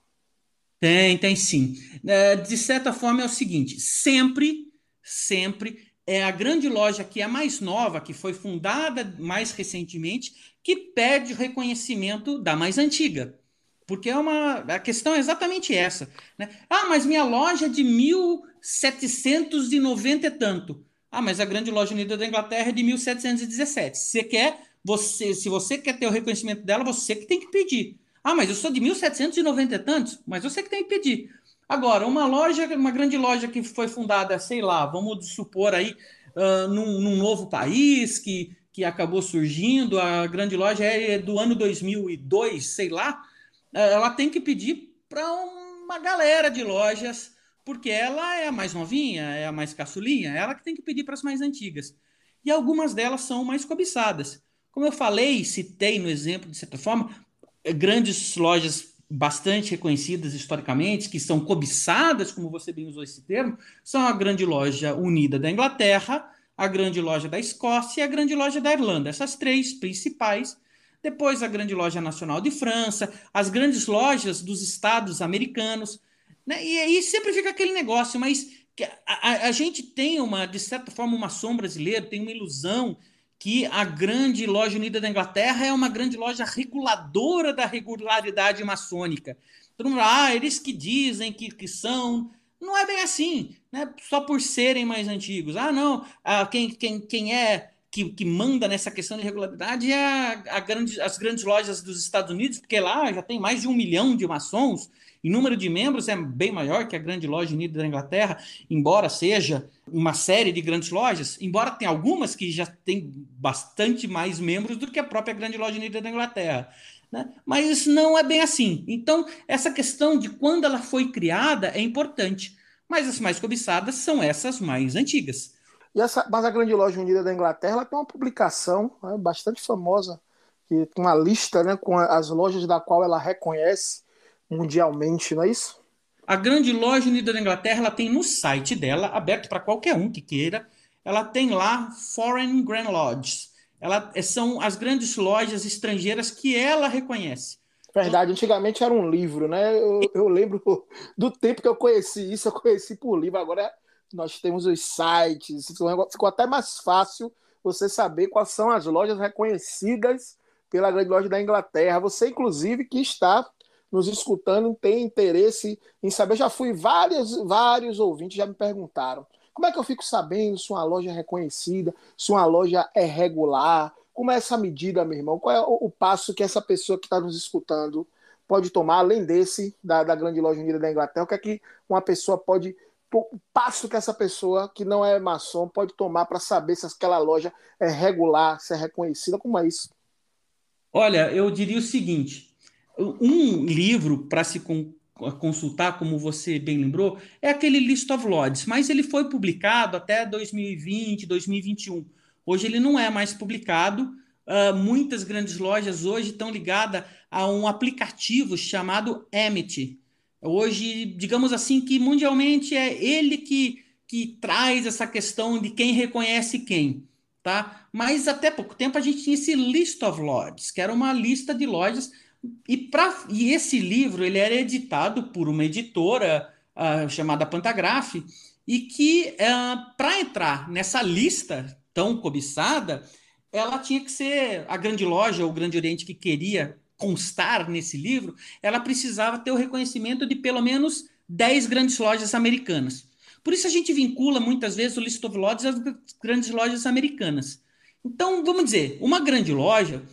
Tem, tem sim. É, de certa forma é o seguinte: sempre, sempre é a grande loja que é mais nova, que foi fundada mais recentemente, que perde o reconhecimento da mais antiga. Porque é uma. A questão é exatamente essa. Né? Ah, mas minha loja é de 1790 e tanto. Ah, mas a grande loja unida da Inglaterra é de 1717. Você quer, você, se você quer ter o reconhecimento dela, você que tem que pedir. Ah, mas eu sou de 1790 e tantos, mas você que tem que pedir. Agora, uma loja, uma grande loja que foi fundada, sei lá, vamos supor aí, uh, num, num, novo país que, que acabou surgindo, a grande loja é do ano 2002, sei lá, uh, ela tem que pedir para uma galera de lojas, porque ela é a mais novinha, é a mais caçulinha, é ela que tem que pedir para as mais antigas. E algumas delas são mais cobiçadas. Como eu falei, citei no exemplo, de certa forma, grandes lojas bastante reconhecidas historicamente, que são cobiçadas, como você bem usou esse termo, são a Grande Loja Unida da Inglaterra, a Grande Loja da Escócia e a Grande Loja da Irlanda. Essas três principais. Depois a Grande Loja Nacional de França, as grandes lojas dos estados americanos. Né? E aí sempre fica aquele negócio, mas a, a, a, gente tem uma, de certa forma, uma sombra brasileira, tem uma ilusão que a grande loja unida da Inglaterra é uma grande loja reguladora da regularidade maçônica. Todo mundo, ah, eles que dizem que, que são. Não é bem assim, né? Só por serem mais antigos. Ah, não, ah, quem, quem, quem é que, que manda nessa questão de regularidade é a, a grande, as grandes lojas dos Estados Unidos, porque lá já tem mais de um milhão de maçons, e número de membros é bem maior que a grande loja unida da Inglaterra, embora seja uma série de grandes lojas, embora tenha algumas que já tem bastante mais membros do que a própria grande loja unida da Inglaterra. Né? Mas não é bem assim. Então, essa questão de quando ela foi criada é importante. Mas as mais cobiçadas são essas mais antigas. E essa, mas a Grande Loja Unida da Inglaterra ela tem uma publicação né, bastante famosa, que tem uma lista né, com as lojas da qual ela reconhece mundialmente, não é isso? A Grande Loja Unida da Inglaterra ela tem no site dela, aberto para qualquer um que queira, ela tem lá Foreign Grand Lodges. Ela, é, são as grandes lojas estrangeiras que ela reconhece. Verdade, antigamente era um livro, né? Eu, eu lembro do tempo que eu conheci isso, eu conheci por livro, agora nós temos os sites, ficou até mais fácil você saber quais são as lojas reconhecidas pela grande loja da Inglaterra. Você, inclusive, que está nos escutando, tem interesse em saber. Já fui vários, vários ouvintes já me perguntaram como é que eu fico sabendo se uma loja é reconhecida, se uma loja é regular? Como é essa medida, meu irmão? Qual é o, o passo que essa pessoa que está nos escutando pode tomar, além desse, da, da grande loja unida da Inglaterra? O que é que uma pessoa pode o passo que essa pessoa que não é maçom pode tomar para saber se aquela loja é regular, se é reconhecida, como é isso? Olha, eu diria o seguinte: um livro para se consultar, como você bem lembrou, é aquele List of Lords, mas ele foi publicado até 2020, 2021. Hoje ele não é mais publicado. Uh, muitas grandes lojas hoje estão ligadas a um aplicativo chamado Amity Hoje, digamos assim, que mundialmente é ele que, que traz essa questão de quem reconhece quem. Tá? Mas até pouco tempo a gente tinha esse List of Lords, que era uma lista de lojas. E, pra, e esse livro ele era editado por uma editora uh, chamada Pantagraph, e que uh, para entrar nessa lista tão cobiçada, ela tinha que ser a grande loja, o Grande Oriente que queria constar nesse livro, ela precisava ter o reconhecimento de pelo menos 10 grandes lojas americanas. Por isso a gente vincula muitas vezes o List of Lodges às grandes lojas americanas. Então, vamos dizer, uma grande loja,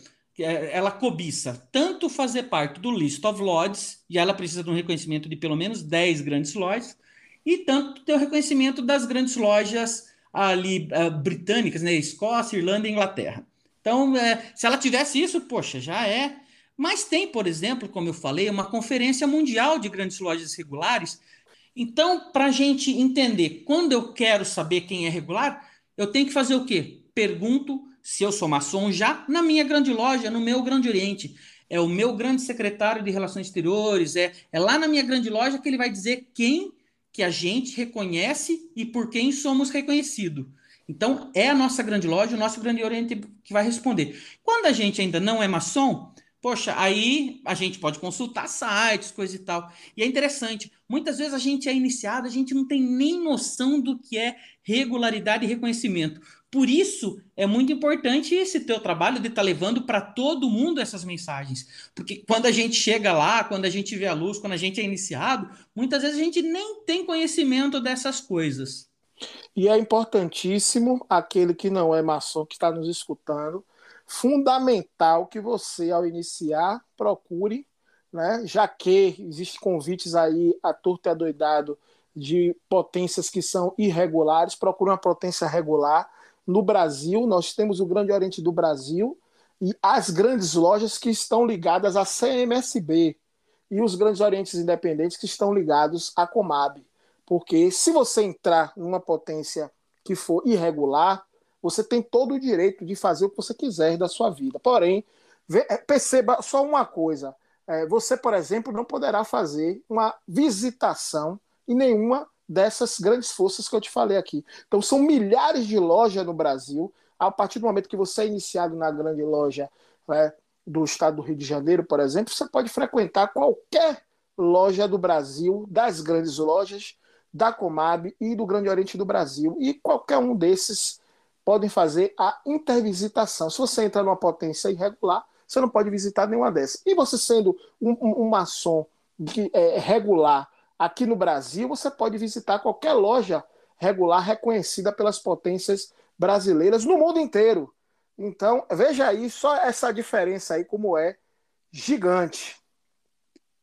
ela cobiça tanto fazer parte do List of Lodges, e ela precisa de um reconhecimento de pelo menos 10 grandes lojas, e tanto ter o reconhecimento das grandes lojas ali uh, britânicas, né, Escócia, Irlanda e Inglaterra. Então, é, se ela tivesse isso, poxa, já é mas tem, por exemplo, como eu falei, uma conferência mundial de grandes lojas regulares. Então, para a gente entender quando eu quero saber quem é regular, eu tenho que fazer o quê? Pergunto se eu sou maçom já na minha grande loja, no meu Grande Oriente. É o meu grande secretário de Relações Exteriores, é, é lá na minha grande loja que ele vai dizer quem que a gente reconhece e por quem somos reconhecidos. Então, é a nossa grande loja, o nosso Grande Oriente que vai responder. Quando a gente ainda não é maçom, Poxa, aí a gente pode consultar sites, coisa e tal. E é interessante, muitas vezes a gente é iniciado, a gente não tem nem noção do que é regularidade e reconhecimento. Por isso é muito importante esse teu trabalho de estar tá levando para todo mundo essas mensagens. Porque quando a gente chega lá, quando a gente vê a luz, quando a gente é iniciado, muitas vezes a gente nem tem conhecimento dessas coisas. E é importantíssimo aquele que não é maçom, que está nos escutando, fundamental que você, ao iniciar, procure, né, já que existem convites aí a torto e adoidado de potências que são irregulares, procure uma potência regular. No Brasil, nós temos o Grande Oriente do Brasil e as grandes lojas que estão ligadas à CMSB e os grandes orientes independentes que estão ligados à Comab. Porque se você entrar numa potência que for irregular, você tem todo o direito de fazer o que você quiser da sua vida. Porém, é, perceba só uma coisa: é, você, por exemplo, não poderá fazer uma visitação em nenhuma dessas grandes forças que eu te falei aqui. Então, são milhares de lojas no Brasil. A partir do momento que você é iniciado na grande loja né, do estado do Rio de Janeiro, por exemplo, você pode frequentar qualquer loja do Brasil, das grandes lojas, da Comab e do Grande Oriente do Brasil. E qualquer um desses podem fazer a intervisitação. Se você entra numa potência irregular, você não pode visitar nenhuma dessas. E você sendo um, um, maçom de, é, regular aqui no Brasil, você pode visitar qualquer loja regular reconhecida pelas potências brasileiras no mundo inteiro. Então, veja aí só essa diferença aí como é gigante.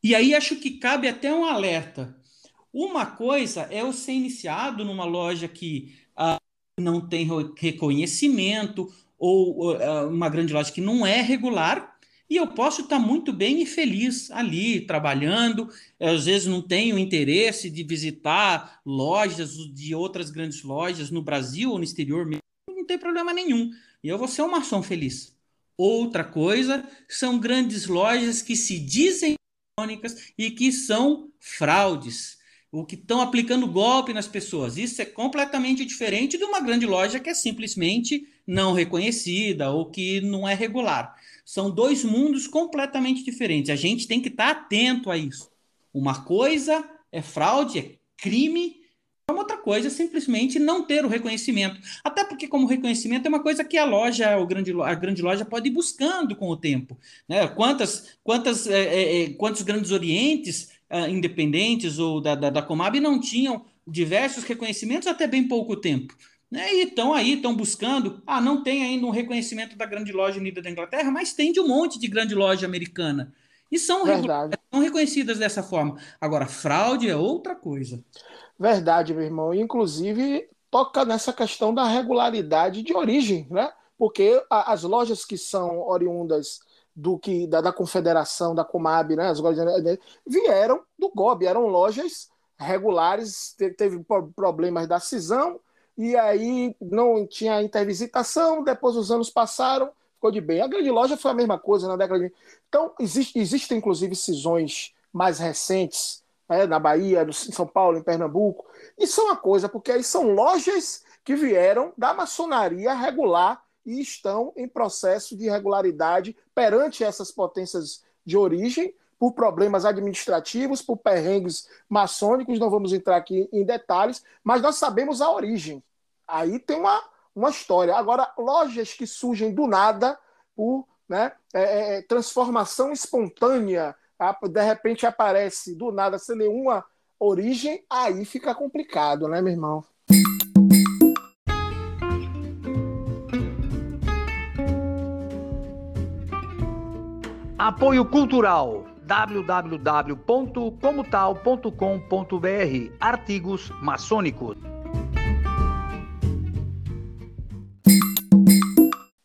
E aí acho que cabe até um alerta. Uma coisa é eu ser iniciado numa loja que ah, não tem reconhecimento ou uh, uma grande loja que não é regular e eu posso estar muito bem e feliz ali trabalhando. Às vezes não tenho interesse de visitar lojas de outras grandes lojas no Brasil ou no exterior, não tem problema nenhum. E eu vou ser um maçom feliz. Outra coisa são grandes lojas que se dizem eletrônicas e que são fraudes, o que estão aplicando golpe nas pessoas. Isso é completamente diferente de uma grande loja que é simplesmente não reconhecida ou que não é regular. São dois mundos completamente diferentes. A gente tem que estar atento a isso. Uma coisa é fraude, é crime, uma outra coisa é simplesmente não ter o reconhecimento. Até porque, como reconhecimento, é uma coisa que a loja, o grande, a grande loja, pode ir buscando com o tempo. Né? Quantas, quantas, é, é, é quantos grandes orientes uh, independentes ou da, da, da Comab não tinham diversos reconhecimentos até bem pouco tempo? Né? E estão aí, estão buscando. Ah, não tem ainda um reconhecimento da grande loja unida da Inglaterra, mas tem de um monte de grande loja americana. E são, são reconhecidas dessa forma. Agora, fraude é outra coisa. Verdade, meu irmão. Inclusive, toca nessa questão da regularidade de origem, né? Porque as lojas que são oriundas do que da, da confederação, da Comab, né? As lojas vieram do GOB, eram lojas regulares, teve, teve problemas da cisão, e aí não tinha intervisitação, depois os anos passaram, ficou de bem. A grande loja foi a mesma coisa na década de. Então, existe, existem inclusive cisões mais recentes, né, na Bahia, em São Paulo, em Pernambuco. Isso é uma coisa, porque aí são lojas que vieram da maçonaria regular e estão em processo de irregularidade perante essas potências de origem, por problemas administrativos, por perrengues maçônicos, não vamos entrar aqui em detalhes, mas nós sabemos a origem. Aí tem uma, uma história. Agora, lojas que surgem do nada por né, é, é, é transformação espontânea, de repente aparece do nada sem nenhuma origem, aí fica complicado, né, meu irmão? Apoio Cultural www.comotal.com.br Artigos maçônicos.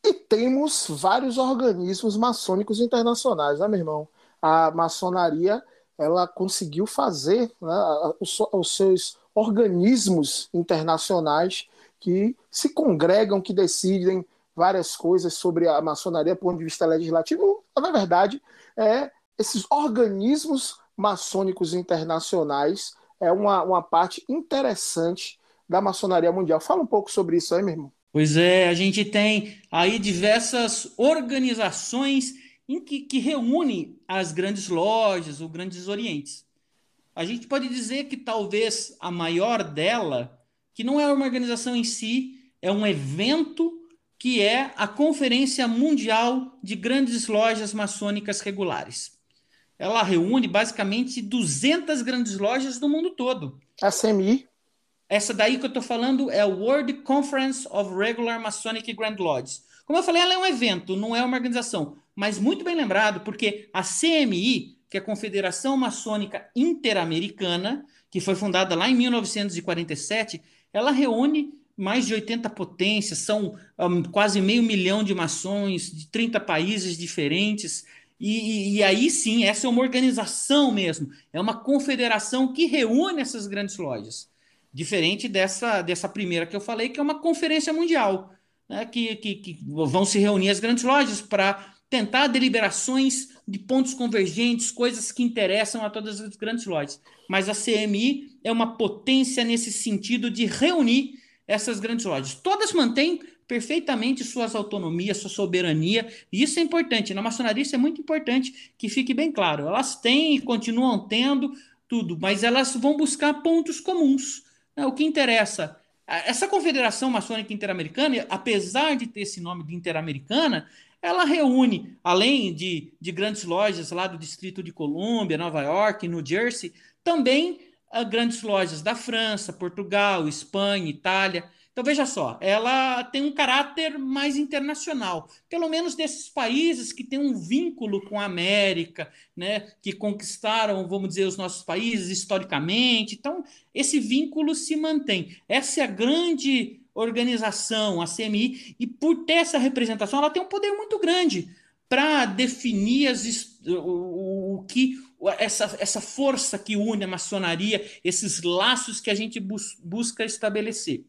E temos vários organismos maçônicos internacionais, né, meu irmão? A maçonaria ela conseguiu fazer né, os, os seus organismos internacionais que se congregam, que decidem várias coisas sobre a maçonaria do ponto de vista legislativo, na verdade, é esses organismos maçônicos internacionais é uma, uma parte interessante da maçonaria mundial. Fala um pouco sobre isso aí, meu irmão. Pois é, a gente tem aí diversas organizações em que, que reúnem as grandes lojas, os grandes orientes. A gente pode dizer que talvez a maior dela, que não é uma organização em si, é um evento que é a Conferência Mundial de Grandes Lojas Maçônicas Regulares. Ela reúne basicamente 200 grandes lojas do mundo todo. A CMI. Essa daí que eu estou falando é o World Conference of Regular Masonic Grand Lodges. Como eu falei, ela é um evento, não é uma organização. Mas muito bem lembrado, porque a CMI, que é a Confederação Maçônica Interamericana, que foi fundada lá em 1947, ela reúne mais de 80 potências, são um, quase meio milhão de maçons de 30 países diferentes. E, e, aí sim, essa é uma organização mesmo, é uma confederação que reúne essas grandes lojas. Diferente dessa, dessa primeira que eu falei, que é uma conferência mundial, né, que, que, que vão se reunir as grandes lojas para tentar deliberações de pontos convergentes, coisas que interessam a todas as grandes lojas. Mas a CMI é uma potência nesse sentido de reunir essas grandes lojas. Todas mantêm perfeitamente suas autonomias, sua soberania, e isso é importante. Na maçonaria, isso é muito importante que fique bem claro. Elas têm e continuam tendo tudo, mas elas vão buscar pontos comuns. Né? O que interessa. Essa Confederação Maçônica Interamericana, apesar de ter esse nome de Interamericana, ela reúne, além de, de grandes lojas lá do Distrito de Colômbia, Nova York, New Jersey, também uh, grandes lojas da França, Portugal, Espanha, Itália. Então, veja só, ela tem um caráter mais internacional, pelo menos desses países que têm um vínculo com a América, né, que conquistaram, vamos dizer, os nossos países historicamente. Então, esse vínculo se mantém. Essa é a grande organização, a CMI, e por ter essa representação, ela tem um poder muito grande para definir as, o, o, que essa, essa força que une a maçonaria, esses laços que a gente bus, busca estabelecer.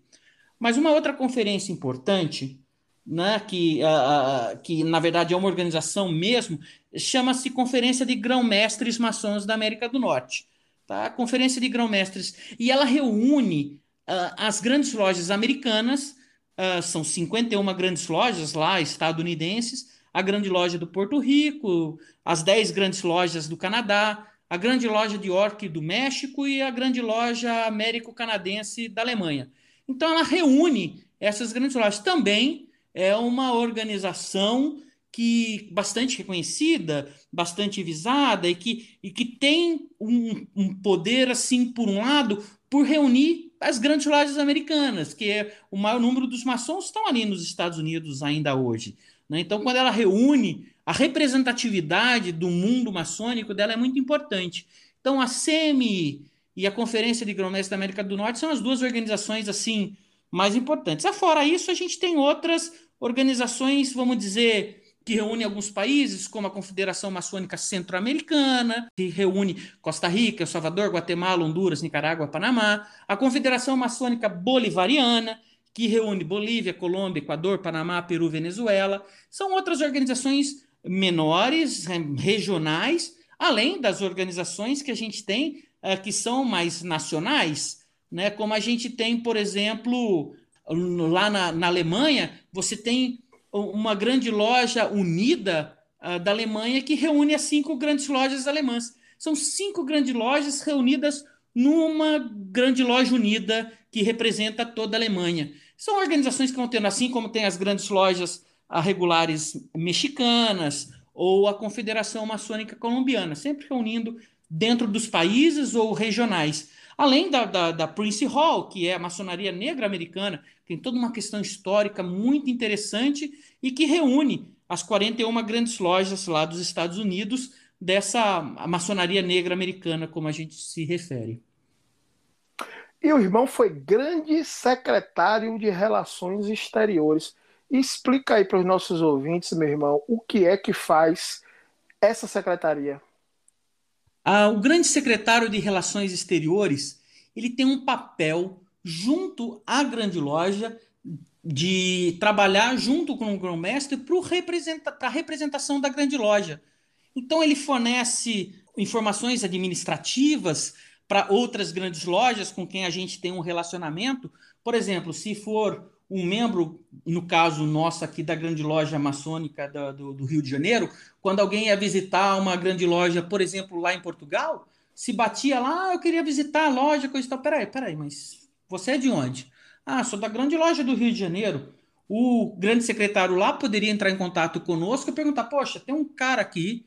Mas uma outra conferência importante, né, que, uh, que na verdade é uma organização mesmo, chama-se Conferência de Grão-Mestres Maçons da América do Norte. Tá? Conferência de Grão-Mestres. E ela reúne uh, as grandes lojas americanas, uh, são 51 grandes lojas lá, estadunidenses, a grande loja do Porto Rico, as 10 grandes lojas do Canadá, a grande loja de York do México e a grande loja américo-canadense da Alemanha. Então ela reúne essas grandes lojas. Também é uma organização que bastante reconhecida, bastante visada e que, e que tem um, um poder assim por um lado por reunir as grandes lojas americanas, que é o maior número dos maçons estão ali nos Estados Unidos ainda hoje. Né? Então, quando ela reúne a representatividade do mundo maçônico dela é muito importante. Então, a CMI e a Conferência de Grão-Mestre da América do Norte são as duas organizações assim mais importantes. Afora isso, a gente tem outras organizações, vamos dizer, que reúne alguns países, como a Confederação Maçônica Centro-Americana, que reúne Costa Rica, El Salvador, Guatemala, Honduras, Nicarágua, Panamá, a Confederação Maçônica Bolivariana, que reúne Bolívia, Colômbia, Equador, Panamá, Peru, Venezuela. São outras organizações menores, regionais, além das organizações que a gente tem uh, que são mais nacionais, né? como a gente tem, por exemplo, lá na, na Alemanha, você tem uma grande loja unida uh, da Alemanha que reúne as cinco grandes lojas alemãs. São cinco grandes lojas reunidas numa grande loja unida que representa toda a Alemanha. São organizações que vão tendo, assim como tem as grandes lojas uh, regulares mexicanas ou a Confederação Maçônica Colombiana, sempre reunindo dentro dos países ou regionais. Além da, da, da, Prince Hall, que é a maçonaria negra americana, tem toda uma questão histórica muito interessante e que reúne as 41 grandes lojas lá dos Estados Unidos dessa maçonaria negra americana, como a gente se refere. E o irmão foi grande secretário de Relações Exteriores. Explica aí para os nossos ouvintes, meu irmão, o que é que faz essa secretaria. Ah, o grande secretário de Relações Exteriores ele tem um papel junto à grande loja de trabalhar junto com o grão-mestre para representa a representação da grande loja. Então ele fornece informações administrativas para outras grandes lojas com quem a gente tem um relacionamento. Por exemplo, se for um membro, no caso nosso aqui da grande loja maçônica do, do, do, Rio de Janeiro, quando alguém ia visitar uma grande loja, por exemplo, lá em Portugal, se batia lá, ah, eu queria visitar a loja, coisa e tal. Peraí, peraí, mas você é de onde? Ah, sou da grande loja do Rio de Janeiro. O grande secretário lá poderia entrar em contato conosco e perguntar: Poxa, tem um cara aqui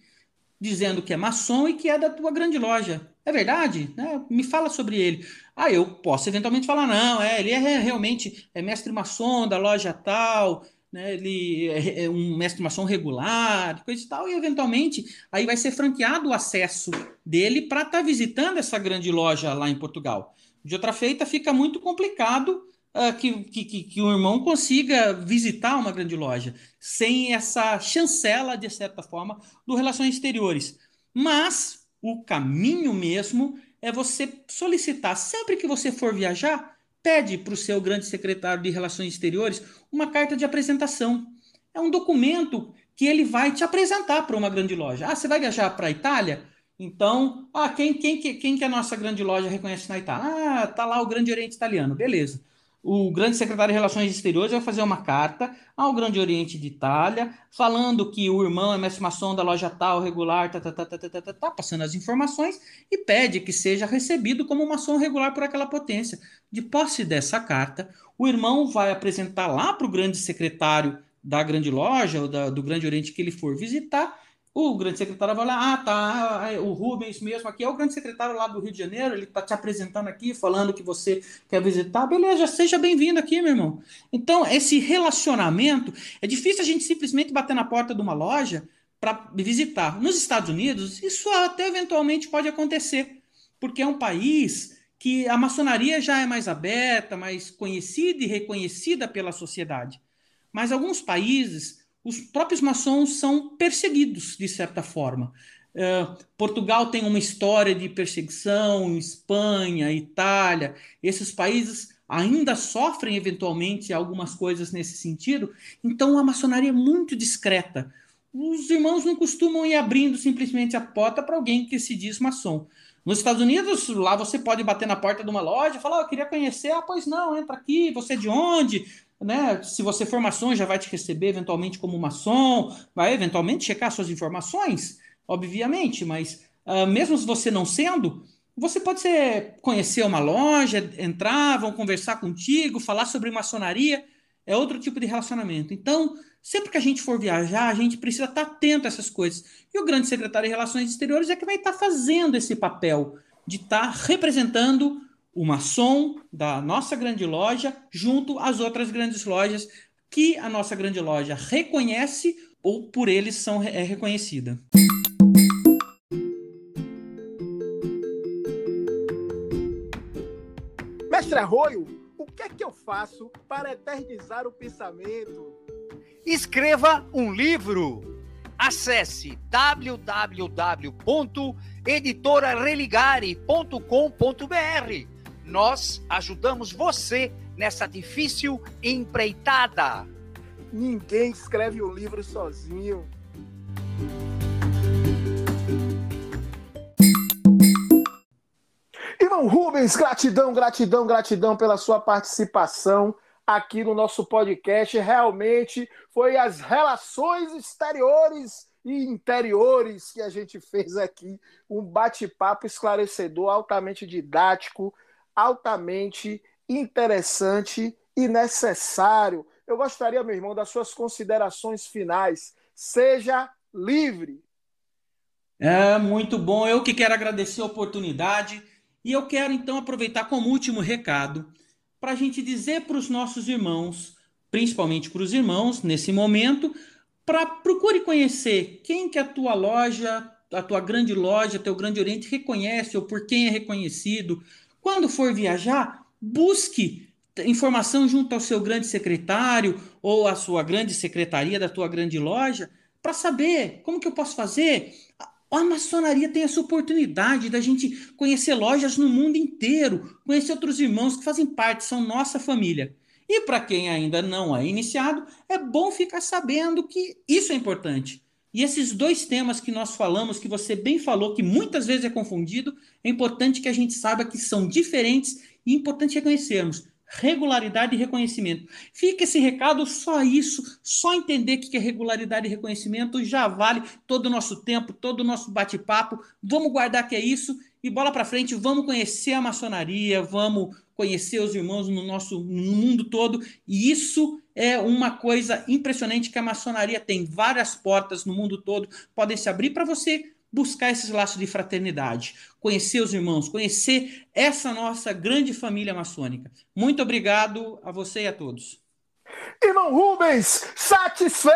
dizendo que é maçom e que é da tua grande loja. É verdade? Né? Me fala sobre ele. Ah, eu posso eventualmente falar, não, é, ele é realmente é mestre maçom da loja tal, né? ele é, é um mestre maçom regular, coisa e tal, e eventualmente aí vai ser franqueado o acesso dele para estar tá visitando essa grande loja lá em Portugal. De outra feita, fica muito complicado uh, que, que, que o irmão consiga visitar uma grande loja sem essa chancela, de certa forma, do Relações Exteriores. Mas o caminho mesmo é você solicitar, sempre que você for viajar, pede para o seu grande secretário de Relações Exteriores uma carta de apresentação. É um documento que ele vai te apresentar para uma grande loja. Ah, você vai viajar para a Itália? Então, ah, quem, quem, quem que a nossa grande loja reconhece na Itália? Ah, tá lá o Grande Oriente Italiano, beleza o grande secretário de Relações Exteriores vai fazer uma carta ao Grande Oriente de Itália, falando que o irmão é mestre maçom da loja tal, regular, tá, tá, tá, tá, tá, tá, tá, tá passando as informações e pede que seja recebido como maçom regular por aquela potência. De posse dessa carta, o irmão vai apresentar lá para o grande secretário da grande loja ou da, do Grande Oriente que ele for visitar o grande secretário vai lá, ah, tá, o Rubens mesmo aqui é o grande secretário lá do Rio de Janeiro, ele está te apresentando aqui, falando que você quer visitar, beleza, seja bem-vindo aqui, meu irmão. Então, esse relacionamento, é difícil a gente simplesmente bater na porta de uma loja para visitar. Nos Estados Unidos, isso até eventualmente pode acontecer, porque é um país que a maçonaria já é mais aberta, mais conhecida e reconhecida pela sociedade. Mas alguns países os próprios maçons são perseguidos, de certa forma. Uh, Portugal tem uma história de perseguição, Espanha, Itália, esses países ainda sofrem eventualmente algumas coisas nesse sentido, então a maçonaria é muito discreta. Os irmãos não costumam ir abrindo simplesmente a porta para alguém que se diz maçom. Nos Estados Unidos, lá você pode bater na porta de uma loja e falar: oh, Eu queria conhecer. Ah, pois não, entra aqui. Você é de onde? Né? Se você for maçom, já vai te receber eventualmente como maçom, vai eventualmente checar suas informações, obviamente, mas uh, mesmo você não sendo, você pode ser, conhecer uma loja, entrar, vão conversar contigo, falar sobre maçonaria, é outro tipo de relacionamento. Então, sempre que a gente for viajar, a gente precisa estar atento a essas coisas. E o grande secretário de Relações Exteriores é que vai estar fazendo esse papel de estar representando o maçom da nossa grande loja junto às outras grandes lojas que a nossa grande loja reconhece ou por eles são é reconhecida. Mestre Arroio, o que é que eu faço para eternizar o pensamento? Escreva um livro. Acesse www.editorareligare.com.br nós ajudamos você nessa difícil empreitada. Ninguém escreve um livro sozinho. Irmão Rubens, gratidão, gratidão, gratidão pela sua participação aqui no nosso podcast. Realmente foi as relações exteriores e interiores que a gente fez aqui. Um bate-papo esclarecedor, altamente didático altamente interessante e necessário. Eu gostaria, meu irmão, das suas considerações finais. Seja livre. É muito bom. Eu que quero agradecer a oportunidade e eu quero então aproveitar como último recado para a gente dizer para os nossos irmãos, principalmente para os irmãos nesse momento, para procure conhecer quem que a tua loja, a tua grande loja, teu grande Oriente reconhece ou por quem é reconhecido, quando for viajar, busque informação junto ao seu grande secretário ou à sua grande secretaria da tua grande loja para saber como que eu posso fazer. A maçonaria tem essa oportunidade da gente conhecer lojas no mundo inteiro, conhecer outros irmãos que fazem parte, são nossa família. E para quem ainda não é iniciado, é bom ficar sabendo que isso é importante. E esses dois temas que nós falamos, que você bem falou, que muitas vezes é confundido, é importante que a gente saiba que são diferentes e é importante reconhecermos regularidade e reconhecimento. Fica esse recado, só isso, só entender que é regularidade e reconhecimento já vale todo o nosso tempo, todo o nosso bate-papo. Vamos guardar que é isso e bola para frente, vamos conhecer a maçonaria, vamos conhecer os irmãos no nosso no mundo todo, e isso é uma coisa impressionante que a maçonaria tem várias portas no mundo todo, podem se abrir para você buscar esses laços de fraternidade, conhecer os irmãos, conhecer essa nossa grande família maçônica. Muito obrigado a você e a todos. Irmão Rubens, satisfeito!